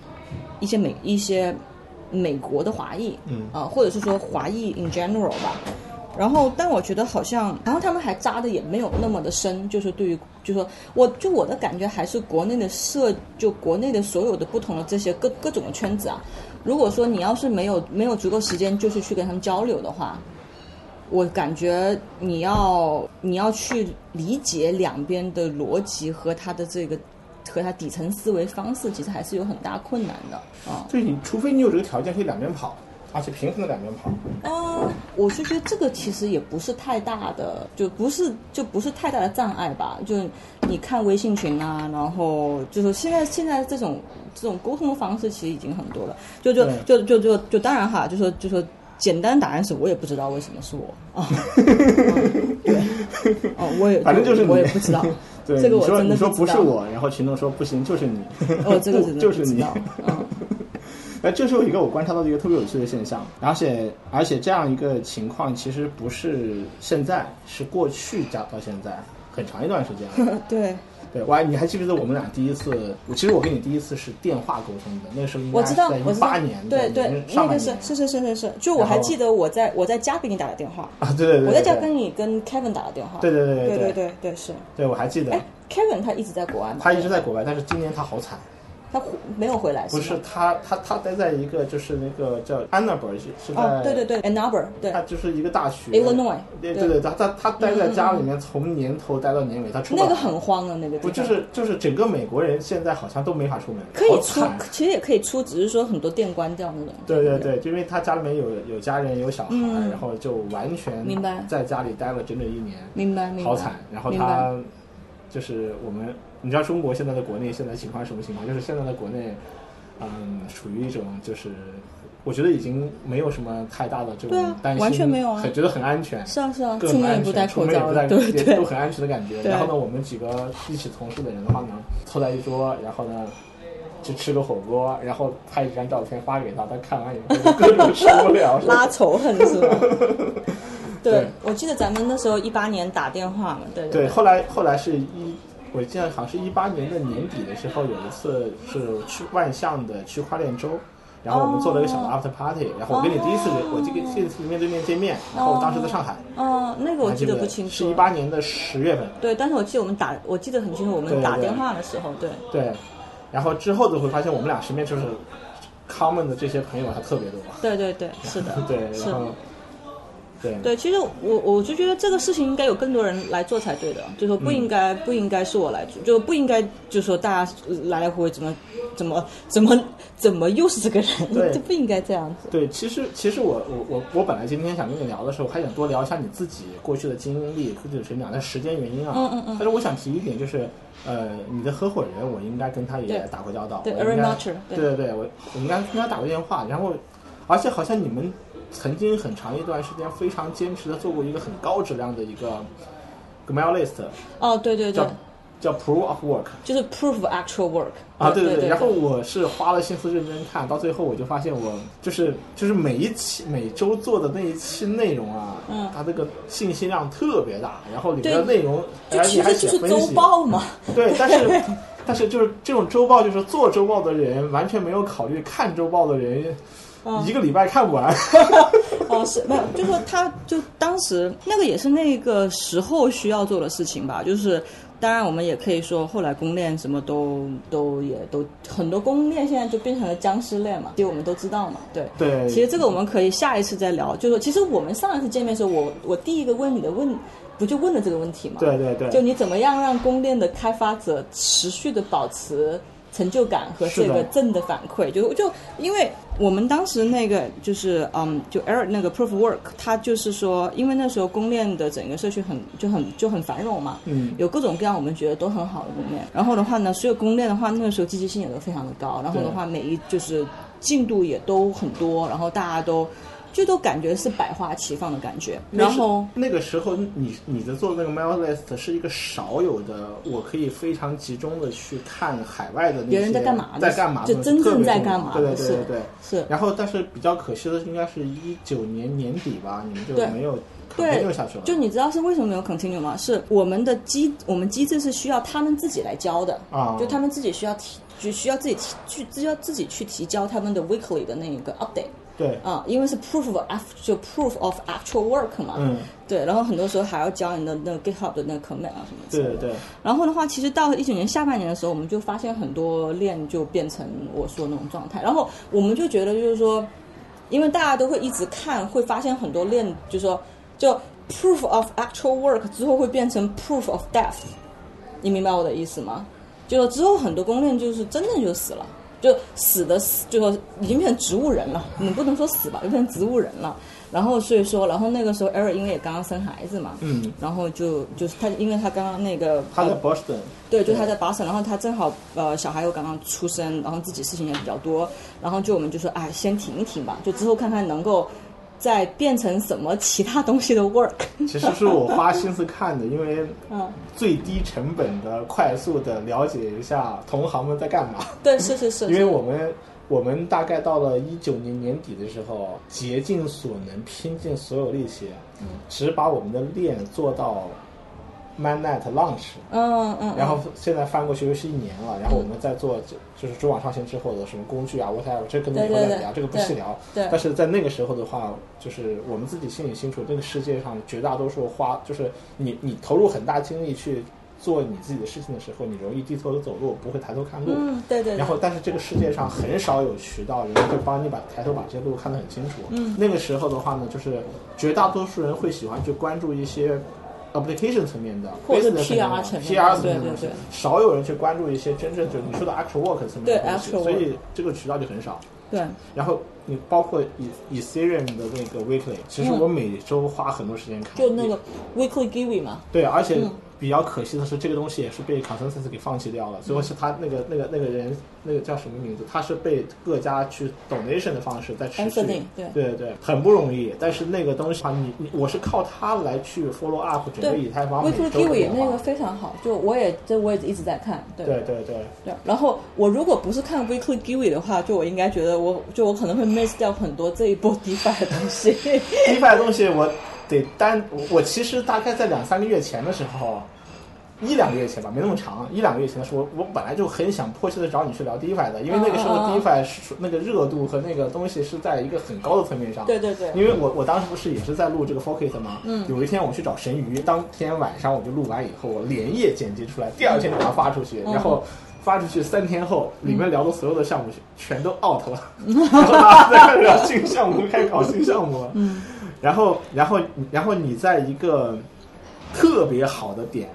一些美一些美国的华裔，嗯。啊，或者是说华裔 in general 吧。然后，但我觉得好像，然后他们还扎的也没有那么的深，就是对于，就说，我就我的感觉还是国内的社，就国内的所有的不同的这些各各种的圈子啊，如果说你要是没有没有足够时间，就是去跟他们交流的话，我感觉你要你要去理解两边的逻辑和他的这个和他底层思维方式，其实还是有很大困难的啊。对你，除非你有这个条件可以两边跑，而且平衡的两边跑。呃，我是觉得这个其实也不是太大的，就不是就不是太大的障碍吧。就你看微信群啊，然后就是现在现在这种这种沟通的方式其实已经很多了。就就就就就就当然哈，就说就说简单答案是我也不知道为什么是我啊。嗯对，哦，我也反正就是我也不知道。对，这个我你说你说真的不知道不是我，然后群众说不行，就是你。哦，这个不真的就是你。嗯。哎，这是有一个我观察到的一个特别有趣的现象，而且而且这样一个情况其实不是现在，是过去加到现在很长一段时间了。对对，我还你还记不记得我们俩第一次？其实我跟你第一次是电话沟通的，那个时候应该是在一八年对对。那个是是是是是，就我还记得我在我在家给你打的电话啊，对对对，我在家跟你跟 Kevin 打的电话，对对对对对对对是。对，我还记得 Kevin 他一直在国外，他一直在国外，但是今年他好惨。他回没有回来不是？他他他待在一个就是那个叫 Ann Arbor 是是在哦，对对对，Ann Arbor，对他就是一个大学 Illinois，对对对对，他他他待在家里面，从年头待到年尾，他出那个很慌的那个地方。不就是就是整个美国人现在好像都没法出门，可以出其实也可以出，只是说很多店关掉那种。对对对，就因为他家里面有有家人有小孩，嗯然后就完全明白在家里待了整整一年，明白明白。好惨。然后他就是我们，你知道中国现在的国内现在情况是什么情况？就是现在的国内，嗯，处于一种就是。我觉得已经没有什么太大的这种担心，完全没有啊很觉得很安全，是啊是啊，各种安出门也不戴全，口罩出门也不戴，对对也都很安全的感觉。然后呢，我们几个一起同事的人的话呢，凑在一桌，然后呢，去吃个火锅，然后拍几张照片发给他，他看完以后就各种受不了，拉仇恨是吧？对对，我记得咱们那时候一八年打电话嘛，对对，后来后来是一，我记得好像是一八年的年底的时候，有一次是去万象的区块链周。然后我们做了一个小的 after party，、然后我跟你第一次，我这个这次面对面见面，然后我当时在上海，哦，那个我记得得不清楚。是一八年的十月份，对，但是我记得我们打，我记得很清楚，我们打电话的时候，对，对，然后之后就会发现我们俩身边就是 common 的这些朋友还特别多，对对对，是的，对，然后对。对，其实我我就觉得这个事情应该有更多人来做才对的，就说不应该、不应该是我来做，就不应该就说大家来来回回怎么怎么怎么怎么又是这个人，就不应该这样子。对，其实其实我我我我本来今天想跟你聊的时候，还想多聊一下你自己过去的经历、过去的成长，但时间原因啊，嗯嗯嗯。但是我想提一点，就是呃，你的合伙人，我应该跟他也打过交道，对对对。对对，我我应该跟他打过电话，然后而且好像你们曾经很长一段时间非常坚持的做过一个很高质量的一个 Gmail list，哦，对对对叫，叫 Proof of Work。就是 proof of actual work 啊，对对对，然后我是花了心思认真看，到最后我就发现我就是就是每一期每周做的那一期内容啊，嗯它这个信息量特别大，然后里面的内容，就而且还是周写分析，报嘛。对，但是 但是就是这种周报，就是做周报的人完全没有考虑看周报的人。嗯一个礼拜看不完，哦，是没有，就说他就当时那个也是那个时候需要做的事情吧，就是。当然，我们也可以说，后来公链什么都都也都很多公链现在就变成了僵尸链嘛，这个我们都知道嘛。对，对其实这个我们可以下一次再聊。就说，其实我们上一次见面的时候，我我第一个问你的问，不就问了这个问题嘛？对对对，就你怎么样让公链的开发者持续的保持成就感和这个正的反馈？就就因为我们当时那个就是嗯，就 Eric 那个 Proof of Work，它就是说，因为那时候公链的整个社区很就很就很繁荣嘛，嗯，有各种各样我们觉得都很好的公链。然后的话呢，所有公链的话，那个时候积极性也都非常的高。然后的话，每一就是进度也都很多，然后大家都就都感觉是百花齐放的感觉。然后那个时候你你的做的那个 mail list 是一个少有的，我可以非常集中的去看海外的那些别人在干嘛的在干嘛，就真正在干嘛对对的对对对。是然后，但是比较可惜的应该是一九年年底吧，你们就没有对 continue 下去了。就你知道是为什么没有 continue 吗？是我们的机，我们机制是需要他们自己来交的啊就他们自己需要提，就需要自己提，去需要自己去提交他们的 weekly 的那一个 update 对，啊，因为是 proof of act 就 proof of actual work 嘛，嗯，对，然后很多时候还要教你的那个 GitHub 的那个 commit 啊什么之类的。对对对，然后的话，其实到一九年下半年的时候，我们就发现很多链就变成我说的那种状态，然后我们就觉得就是说，因为大家都会一直看，会发现很多链，就是说就 proof of actual work 之后会变成 proof of death，你明白我的意思吗？就说之后很多公链就是真的就死了。就死的死，就说已经变成植物人了。我们不能说死吧，就变成植物人了。然后所以说，然后那个时候 Eric 因为也刚刚生孩子嘛，嗯，然后就就是他，因为他刚刚那个他在呃 Boston，对，就他在巴省，然后他正好呃小孩又刚刚出生，然后自己事情也比较多，然后就我们就说哎先停一停吧，就之后看看能够再变成什么其他东西的 work。其实是我花心思看的，因为嗯，最低成本的、快速的了解一下同行们在干嘛。对，是是是，因为我们我们大概到了一九年年底的时候，竭尽所能，拼尽所有力气，嗯只把我们的链做到 mainnet launch。嗯嗯，然后现在翻过去又是一年了，然后我们在做就就是主网上线之后的什么工具啊，whatever，这跟以后再聊，这个不细聊。对但是在那个时候的话，就是我们自己心里清楚，这个世界上绝大多数花就是你你投入很大精力去做你自己的事情的时候，你容易低头走路，不会抬头看路。嗯，对对对然后，但是这个世界上很少有渠道，人家会帮你把抬头把这些路看得很清楚。嗯，那个时候的话呢，就是绝大多数人会喜欢去关注一些 application 层面的，或者是 business 层面的 PR 层面的 PR 层面的东西对对对，少有人去关注一些真正就是你说的 actual work 层面的东西所以这个渠道就很少。对，然后你包括以 Ethereum 的那个 weekly，其实我每周花很多时间看，就那个 Weekly Givi 嘛，对，而且嗯比较可惜的是，这个东西也是被 consensus 给放弃掉了。最后是他那个那个那个人，那个叫什么名字？他是被各家去 donation 的方式在持续。对对对对，很不容易。但是那个东西啊，你你我是靠它来去 follow up 整个以太坊每 Weekly Givi 变化那个非常好，就我也这我也一直在看，对对对对，对。然后我如果不是看 Weekly Givi 的话，就我应该觉得我就我可能会 miss 掉很多这一波 DeFi 的东西。DeFi 的东西我得单，我我其实大概在两三个月前的时候。一两个月前吧，没那么长。一两个月前的时候，我我本来就很想迫切的找你去聊 DeFi 的，因为那个时候嗯嗯嗯 DeFi 是那个热度和那个东西是在一个很高的层面上。对对对因为我我当时不是也是在录这个 Focus 吗？嗯。有一天我去找神鱼，当天晚上我就录完以后，我连夜剪辑出来，第二天就把它发出去，然后。发出去三天后，里面聊的所有的项目全都 out 了，然后大家在聊新项目，开始搞新项目。了。嗯，然后，然后，然后你在一个特别好的点，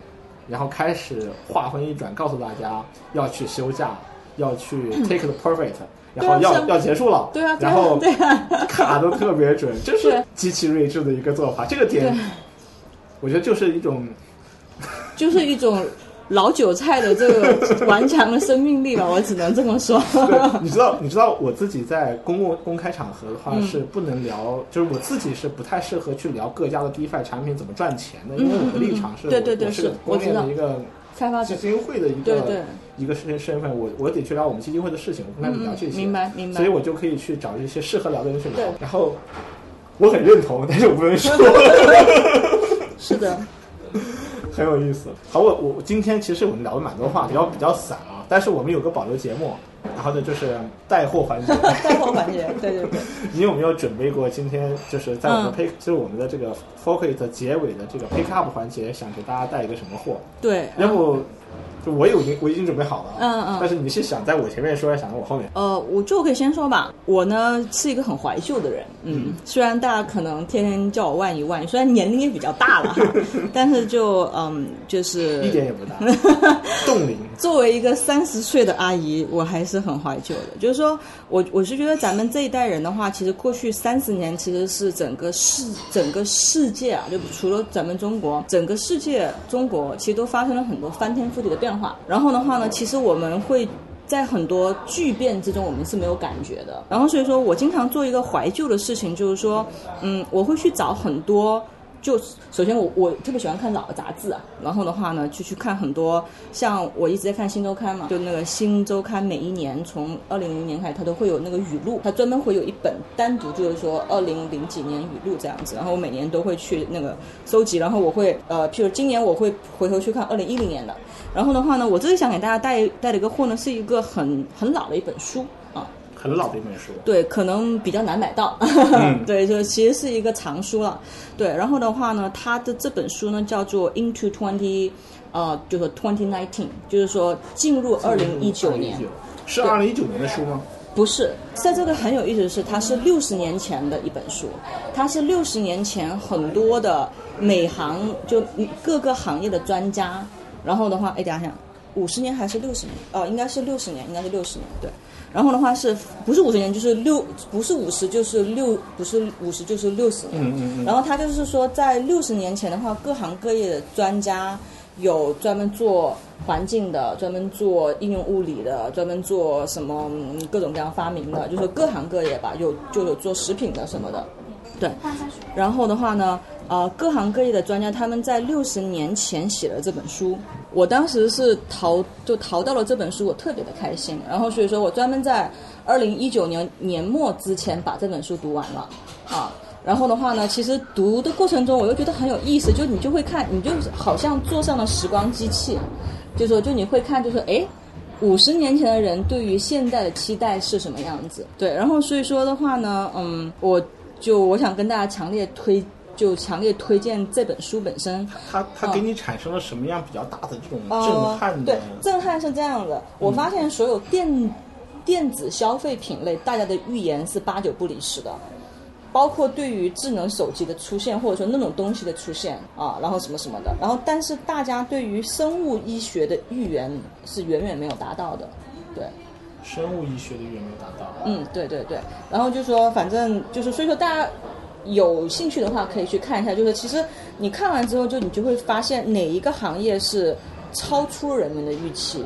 然后开始话锋一转，告诉大家要去休假，要去 take the perfect，然后要、像要结束了。对啊，对然后卡的特别准，这是极其睿智的一个做法。这个点，我觉得就是一种就是一种老韭菜的这个顽强的生命力吧，我只能这么说。对，你知道，你知道我自己在公共公开场合的话嗯。是不能聊，就是我自己是不太适合去聊各家的 DeFi 产品怎么赚钱的，因为我的立场是，嗯嗯嗯。对对对我我是个是公链我知的一个基开发者，金会的一个对对。一个身身份，我我得去聊我们基金会的事情，我不太聊这些，嗯明白明白。所以我就可以去找一些适合聊的人去聊，然后我很认同，但是我不能说。是的，很有意思。好，我我今天其实我们聊了蛮多话，比较比较散啊，但是我们有个保留节目，然后呢就是带货环节。带货环节，对对对，你有没有准备过今天就是在我们嗯 pick、就是我们的这个 focus 结尾的这个 pick up 环节，想给大家带一个什么货？对。要不就我有已经我已经准备好了，嗯嗯但是你是想在我前面说，还是想在我后面？呃，我就可以先说吧，我呢是一个很怀旧的人，嗯，虽然大家可能天天叫我万一万一，虽然年龄也比较大了哈，但是就嗯，就是一点也不大，冻龄。作为一个三十岁的阿姨，我还是很怀旧的。就是说我我是觉得咱们这一代人的话，其实过去三十年其实是整个世整个世界啊，就除了咱们中国，整个世界中国其实都发生了很多翻天覆地的变化。然后的话呢，其实我们会。在很多巨变之中，我们是没有感觉的。然后，所以说我经常做一个怀旧的事情，就是说，嗯，我会去找很多就首先我我特别喜欢看老的杂志啊，然后的话呢就去看很多，像我一直在看《新周刊》嘛，就那个《新周刊》每一年从二零零年开始，它都会有那个语录，它专门会有一本单独就是说二零零几年语录这样子，然后我每年都会去那个收集，然后我会呃，譬如今年我会回头去看二零一零年的，然后的话呢，我这里想给大家带带的一个货呢，是一个很很老的一本书啊，很老的一本书。对，可能比较难买到，嗯。对，就其实是一个藏书了，对，然后的话呢，它的这本书呢叫做 Into Twenty，呃，就是 Twenty Nineteen，就是说进入二零一九年，是二零一九年的书吗？不是，在这个很有意思的是，它是六十年前的一本书，它是六十年前很多的每行就各个行业的专家，然后的话，哎，等一下，五十年还是六十年？哦，应该是六十年，应该是六十年，对。然后的话是不是五十年就是六，不是五十就是六，不是五十就是六十年。嗯嗯嗯。然后他就是说，在六十年前的话，各行各业的专家有专门做环境的，专门做应用物理的，专门做什么、嗯各种各样发明的，就是各行各业吧，有就有做食品的什么的，对。然后的话呢，呃，各行各业的专家他们在六十年前写了这本书，我当时是淘就淘到了这本书，我特别的开心。然后所以说我专门在二零一九年年末之前把这本书读完了啊。然后的话呢，其实读的过程中，我又觉得很有意思，就你就会看，你就好像坐上了时光机器，就说就你会看，就说哎，五十年前的人对于现在的期待是什么样子？对，然后所以说的话呢，嗯，我就我想跟大家强烈推就强烈推荐这本书本身。它它给你产生了什么样比较大的这种震呃撼的？对，震撼是这样的。我发现所有电、电子消费品类，大家的预言是八九不离十的。包括对于智能手机的出现，或者说那种东西的出现啊，然后什么什么的，然后但是大家对于生物医学的预言是远远没有达到的，对。生物医学的远没有达到。嗯，对对对，然后就说，反正就是，所以说大家有兴趣的话，可以去看一下。就是其实你看完之后，就你就会发现哪一个行业是超出人们的预期，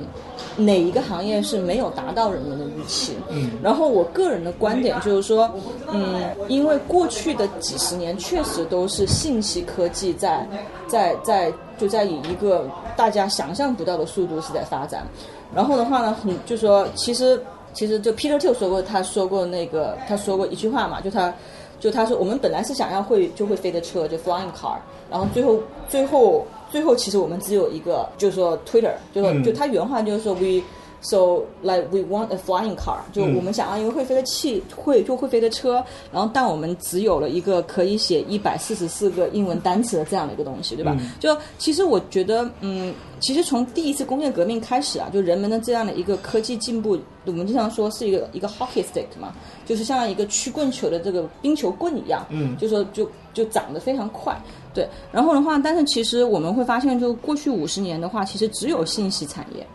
哪一个行业是没有达到人们的预期。嗯然后我个人的观点就是说，嗯，因为过去的几十年确实都是信息科技在在在就在以一个大家想象不到的速度是在发展。然后的话呢，很就说其实其实就 Peter Thiel 说过，他说过那个他说过一句话嘛，就他就他说我们本来是想要会就会飞的车，就 flying car，然后最后最后最后其实我们只有一个，就是说 Twitter，就说、嗯就他原话就是说 we。So like we want a flying car，就嗯我们想要一个会飞的汽会就会飞的车，然后但我们只有了一个可以写一百四十四个英文单词的这样的一个东西，对吧？嗯就其实我觉得，嗯，其实从第一次工业革命开始啊，就人们的这样的一个科技进步，我们经常说是一个一个 hockey stick 嘛，就是像一个曲棍球的这个冰球棍一样，嗯就说就就长得非常快，对。然后的话，但是其实我们会发现，就过去五十年的话，其实只有信息产业。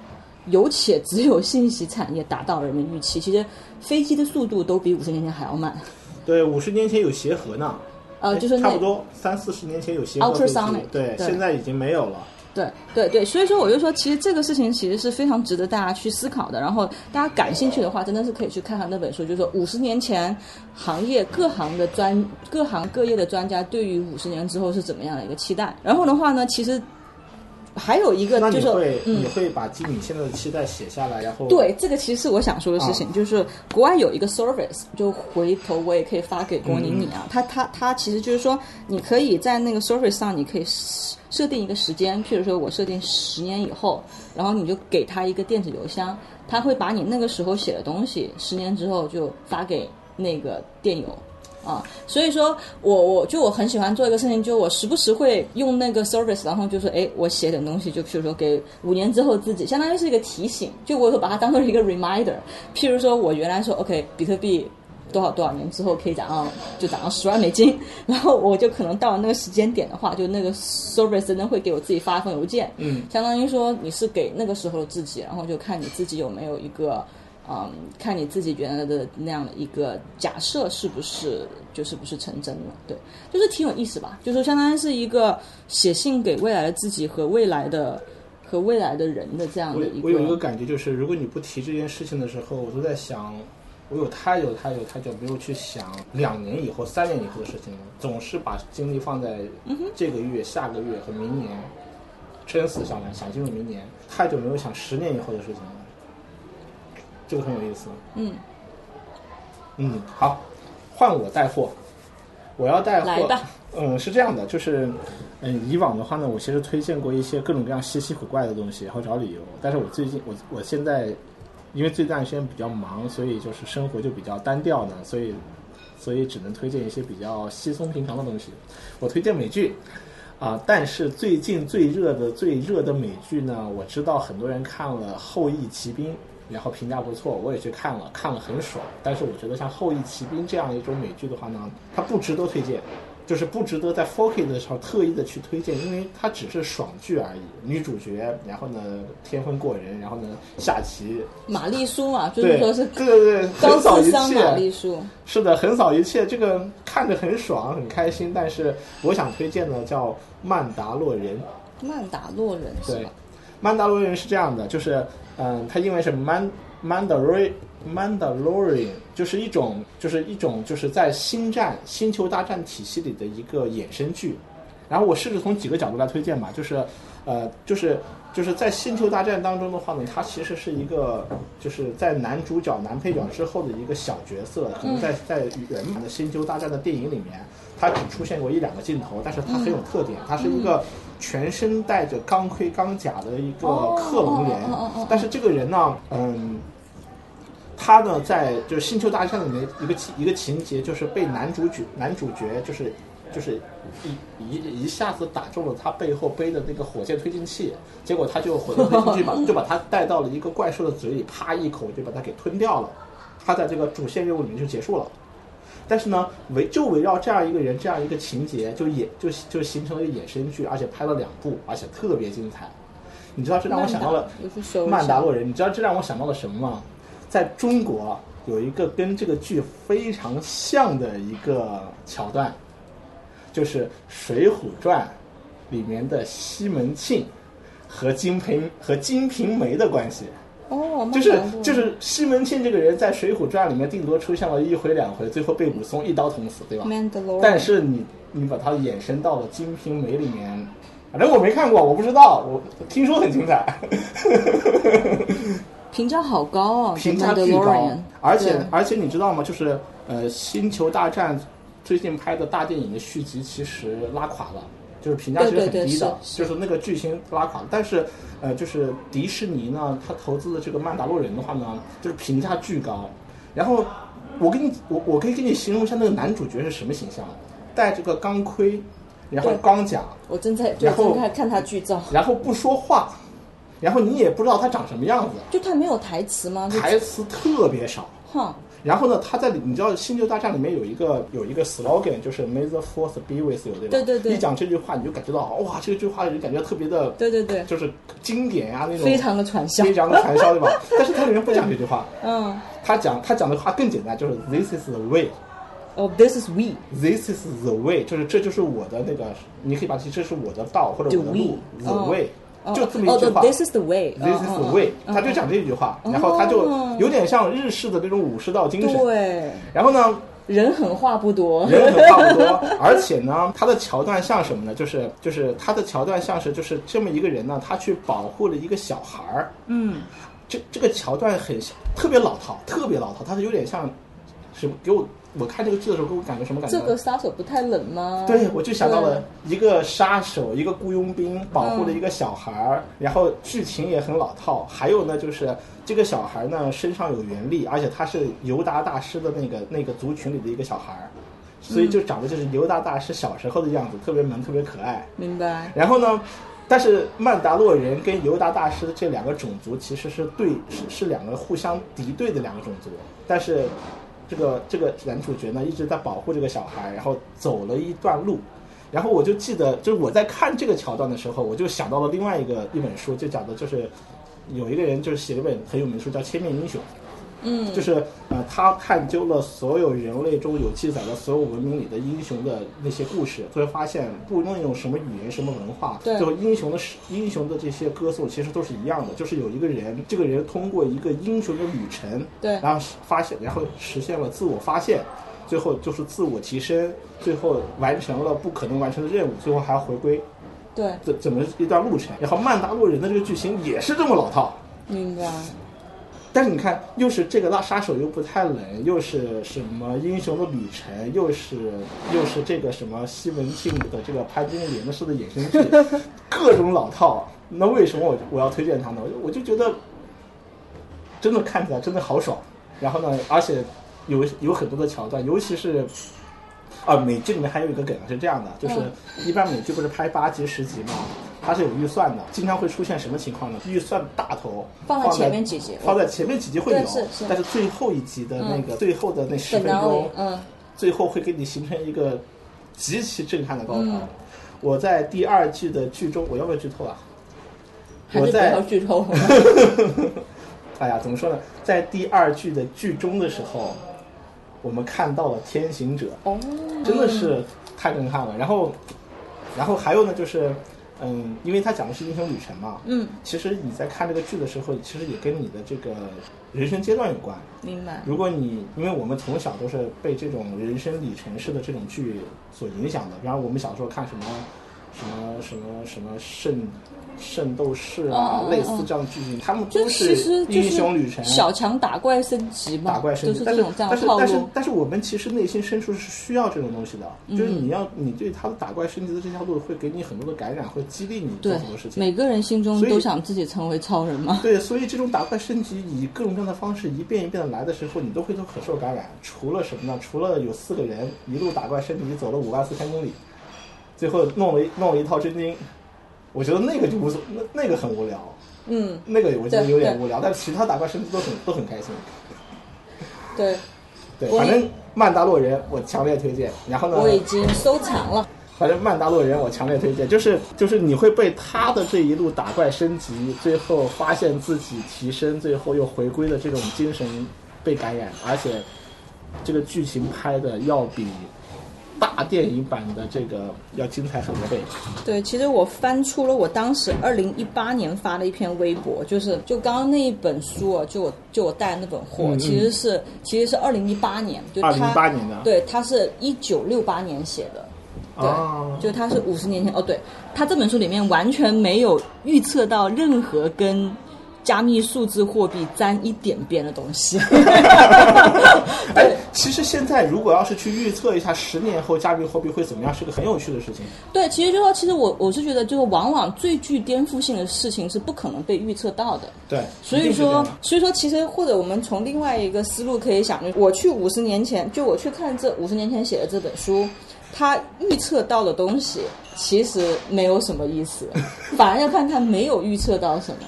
有且只有信息产业达到人们预期，其实飞机的速度都比五十年前还要慢。对，五十年前有协和呢，呃，就是那差不多三四十年前有协和对现在已经没有了。对对对，所以说我就说，其实这个事情其实是非常值得大家去思考的。然后大家感兴趣的话，真的是可以去看看那本书，就是说五十年前行业各行的专各行各业的专家对于五十年之后是怎么样的一个期待。然后的话呢，其实还有一个那就是你会、嗯你。会把你现在的期待写下来，然后对，这个其实是我想说的事啊情，就是国外有一个 service，就回头我也可以发给郭宁你嗯啊。他他他其实就是说，你可以在那个 service 上，你可以设设定一个时间，譬如说我设定十年以后，然后你就给他一个电子邮箱，他会把你那个时候写的东西，十年之后就发给那个电邮。啊，所以说我我就我很喜欢做一个事情，就我时不时会用那个 service，然后就说，哎，我写点东西，就譬如说给五年之后自己，相当于是一个提醒，就我会把它当做一个 reminder。譬如说我原来说，OK，比特币多少多少年之后可以涨到就涨到十万美金，然后我就可能到了那个时间点的话，就那个 service 真的会给我自己发一封邮件，嗯，相当于说你是给那个时候的自己，然后就看你自己有没有一个。嗯，看你自己原来的那样的一个假设是不是就是不是成真了？对，就是挺有意思吧？就是相当于是一个写信给未来的自己和未来的和未来的人的这样的一个。我有一个感觉，就是如果你不提这件事情的时候，我都在想，我有太久太久太久没有去想两年以后、三年以后的事情了，总是把精力放在嗯这个月、下个月和明年，撑死想想进入明年，太久没有想十年以后的事情了，这个很有意思。嗯，嗯，好，换我带货，我要带货。嗯，是这样的，就是，嗯，以往的话呢，我其实推荐过一些各种各样稀奇古怪的东西，然后找理由。但是我最近，我我现在，因为这段时间比较忙，所以就是生活就比较单调呢，所以，所以只能推荐一些比较稀松平常的东西。我推荐美剧，啊，但是最近最热的最热的美剧呢，我知道很多人看了《后羿骑兵》，然后评价不错，我也去看了，看了很爽。但是我觉得像《后羿骑兵》这样一种美剧的话呢，它不值得推荐，就是不值得在 4K 的时候特意的去推荐，因为它只是爽剧而已。女主角，然后呢天分过人，然后呢下棋，玛丽苏嘛，就是说是对对对，高横扫一切。丽苏。是的，横扫一切，这个看着很爽，很开心。但是我想推荐的叫《曼达洛人》。曼达洛人是对吧？，曼达洛人是这样的，就是嗯，它因为是 man Mandalorian Mandalorian，就是一种就是一种就是在星战星球大战体系里的一个衍生剧。然后我试着从几个角度来推荐吧，就是呃，就是就是在星球大战当中的话呢，它其实是一个就是在男主角、男配角之后的一个小角色，可能在在原版的星球大战的电影里面，它只出现过一两个镜头，但是它很有特点，它是一个全身带着钢盔钢甲的一个克隆人但是这个人呢，嗯。他呢，在就是《星球大战》里面一个情一个情节，就是被男主角男主角就是就是一一一下子打中了他背后背的那个火箭推进器，结果他就火箭推进器把 就把他带到了一个怪兽的嘴里，啪一口就把他给吞掉了。他在这个主线任务里面就结束了。但是呢，围就围绕这样一个人，这样一个情节，就演就就形成了一个衍生剧，而且拍了两部，而且特别精彩。你知道这让我想到了曼达洛人，你知道这让我想到了什么吗？在中国有一个跟这个剧非常像的一个桥段，就是《水浒传》里面的西门庆和金瓶和金瓶梅的关系。哦，就是就是西门庆这个人在《水浒传》里面顶多出现了一回两回，最后被武松一刀捅死，对吧？但是你你把它衍生到了《金瓶梅》里面，反正我没看过，我不知道，我听说很精彩，评价好高啊，评价巨高，而且而且你知道吗？就是呃，《星球大战》最近拍的大电影的续集其实拉垮了。就是评价其实很对对对低的，是就是那个剧情拉垮。但是，呃，就是迪士尼呢，他投资的这个《曼达洛人》的话呢，就是评价巨高。然后，我给你，我我可以给你形容一下那个男主角是什么形象，戴这个钢盔，然后钢甲，我正在然后看他剧照，然后不说话，然后你也不知道他长什么样子，就他没有台词吗？台词特别少。哼，然后呢，他在里，你知道《星球大战》里面有一个有一个 slogan，就是 “May the Force be with you”，对吧？对对对。一讲这句话，你就感觉到哇，这句话就感觉特别的，对对对，就是经典呀、那种，非常的传销，非常的传销，对吧？但是它里面不讲这句话，嗯，他讲他讲的话更简单，就是 “This is the way”。哦，This is we，This is the way，就是这就是我的那个，你可以把这这是我的道或者我的 The 路 we，，the 哦 way，哦就这么一句话。哦，This is the way，This is 哦 the 哦 way，哦他就讲这句话，哦然后他就有点像日式的那种武士道精神。对，然后呢，人狠话不多，人狠话不多，而且呢，他的桥段像什么呢？就是就是他的桥段像是就是这么一个人呢，他去保护了一个小孩儿。嗯，这这个桥段很特别老套，特别老套，他是有点像什么？给我我看这个剧的时候，给我感觉什么感觉？这个杀手不太冷吗？对，我就想到了一个杀手，一个雇佣兵保护了一个小孩儿，然后剧情也很老套。还有呢，就是这个小孩呢身上有原力，而且他是尤达大师的那个那个族群里的一个小孩儿，所以就长得就是尤达大师小时候的样子，特别萌，特别可爱。明白。然后呢，但是曼达洛人跟尤达大师这两个种族其实是对是是两个互相敌对的两个种族，但是这个这个男主角呢一直在保护这个小孩，然后走了一段路。然后我就记得，就是我在看这个桥段的时候，我就想到了另外一个一本书，就讲的就是有一个人就是写了一本很有名的书叫《千面英雄》，嗯，就是呃，他探究了所有人类中有记载的所有文明里的英雄的那些故事，就会发现，不论用什么语言、什么文化，最后英雄的英雄的这些歌颂其实都是一样的，就是有一个人，这个人通过一个英雄的旅程，对然后发现，然后实现了自我发现，最后就是自我提升，最后完成了不可能完成的任务，最后还要回归，对，这怎么一段路程？然后曼达洛人的这个剧情也是这么老套。明白。但是你看，又是这个那杀手又不太冷，又是什么英雄的旅程，又是又是这个什么西门庆的这个潘金莲的式的衍生剧，各种老套。那为什么我我要推荐它呢？我就觉得真的看起来真的好爽。然后呢，而且有有很多的桥段，尤其是啊，美剧里面还有一个梗是这样的，就是一般美剧不是拍八集十集嘛，它是有预算的，经常会出现什么情况呢？预算大头放在前面几集放在前面几集会有但是最后一集的那个、最后的那十分钟，嗯，最后会给你形成一个极其震撼的高潮。嗯我在第二季的剧中，我要不要剧透啊？我在剧透。哎呀，怎么说呢？在第二季的剧中的时候，我们看到了天行者，哦，真的是太震撼了。然后，然后还有呢，就是，嗯，因为他讲的是英雄旅程嘛，嗯，其实你在看这个剧的时候，其实也跟你的这个人生阶段有关。明白。如果你，因为我们从小都是被这种人生里程式的这种剧所影响的，比方我们小时候看什么什么什么什么圣圣斗士哦啊，哦类似这样的剧情，他们都是英雄旅程。小强打怪升级嘛，打怪升级，但是这种这样但是但是我们其实内心深处是需要这种东西的，嗯就是你要你对他的打怪升级的这条路会给你很多的感染，会激励你做对很多事，情。每个人心中都想自己成为超人嘛。对，所以这种打怪升级以各种各样的方式一遍一遍的来的时候，你都会都很受感染。除了什么呢？除了有四个人一路打怪升级走了五万四千公里，最后弄了一弄了一套真经，我觉得那个就无所那那个很无聊，嗯，那个我觉得有点无聊。但是其他打怪升级都很都很开心。对，对，反正曼达洛人我强烈推荐。然后呢，我已经收藏了。反正曼达洛人我强烈推荐，就是就是你会被他的这一路打怪升级，最后发现自己提升，最后又回归的这种精神被感染，而且这个剧情拍的要比大电影版的这个要精彩很多倍。对，其实我翻出了我当时二零一八年发的一篇微博，就是就刚刚那一本书啊，就我就我带的那本货，嗯嗯其实是其实是二零一八年，就它2018年的对，它是一九六八年写的。对，哦就他是五十年前哦，对，他这本书里面完全没有预测到任何跟加密数字货币沾一点边的东西。哎，其实现在如果要是去预测一下十年后加密货币会怎么样，是个很有趣的事情。对，其实就说，其实我我是觉得，就是往往最具颠覆性的事情是不可能被预测到的。对，所以说所以说，其实或者我们从另外一个思路可以想，就我去五十年前，就我去看这五十年前写的这本书，他预测到的东西其实没有什么意思，反而要看他没有预测到什么。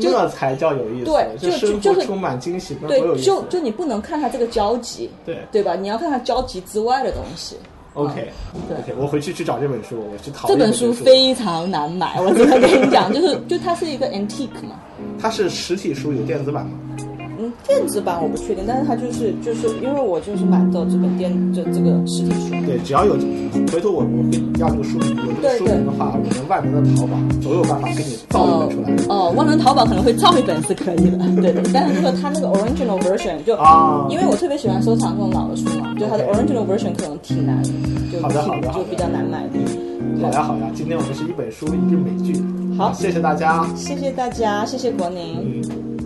就那才叫有意思。对就生活就是充满惊喜，对，就就你不能看它这个交集，对对吧？你要看它交集之外的东西。OK 对 OK，我回去去找这本书，我去淘这本书书非常难买，我只能跟你讲，就是就它是一个 antique 嘛，它是实体书有电子版吗？嗯，电子版我不确定，但是它就是就是因为我就是买到这本电这这个实体书，对，只要有，回头我我会要这个书名，有这个对书名的话，我们万能的淘宝总有办法给你造一本出来。哦，万能淘宝可能会造一本是可以的，对对。但是如果它那个 original version 就啊因为我特别喜欢收藏这种老的书嘛，就它的 original version 可能挺难，就好的好的就比较难买的。好呀好呀，今天我们是一本书一支美剧，好谢谢大家。谢谢大家，谢谢国宁。嗯。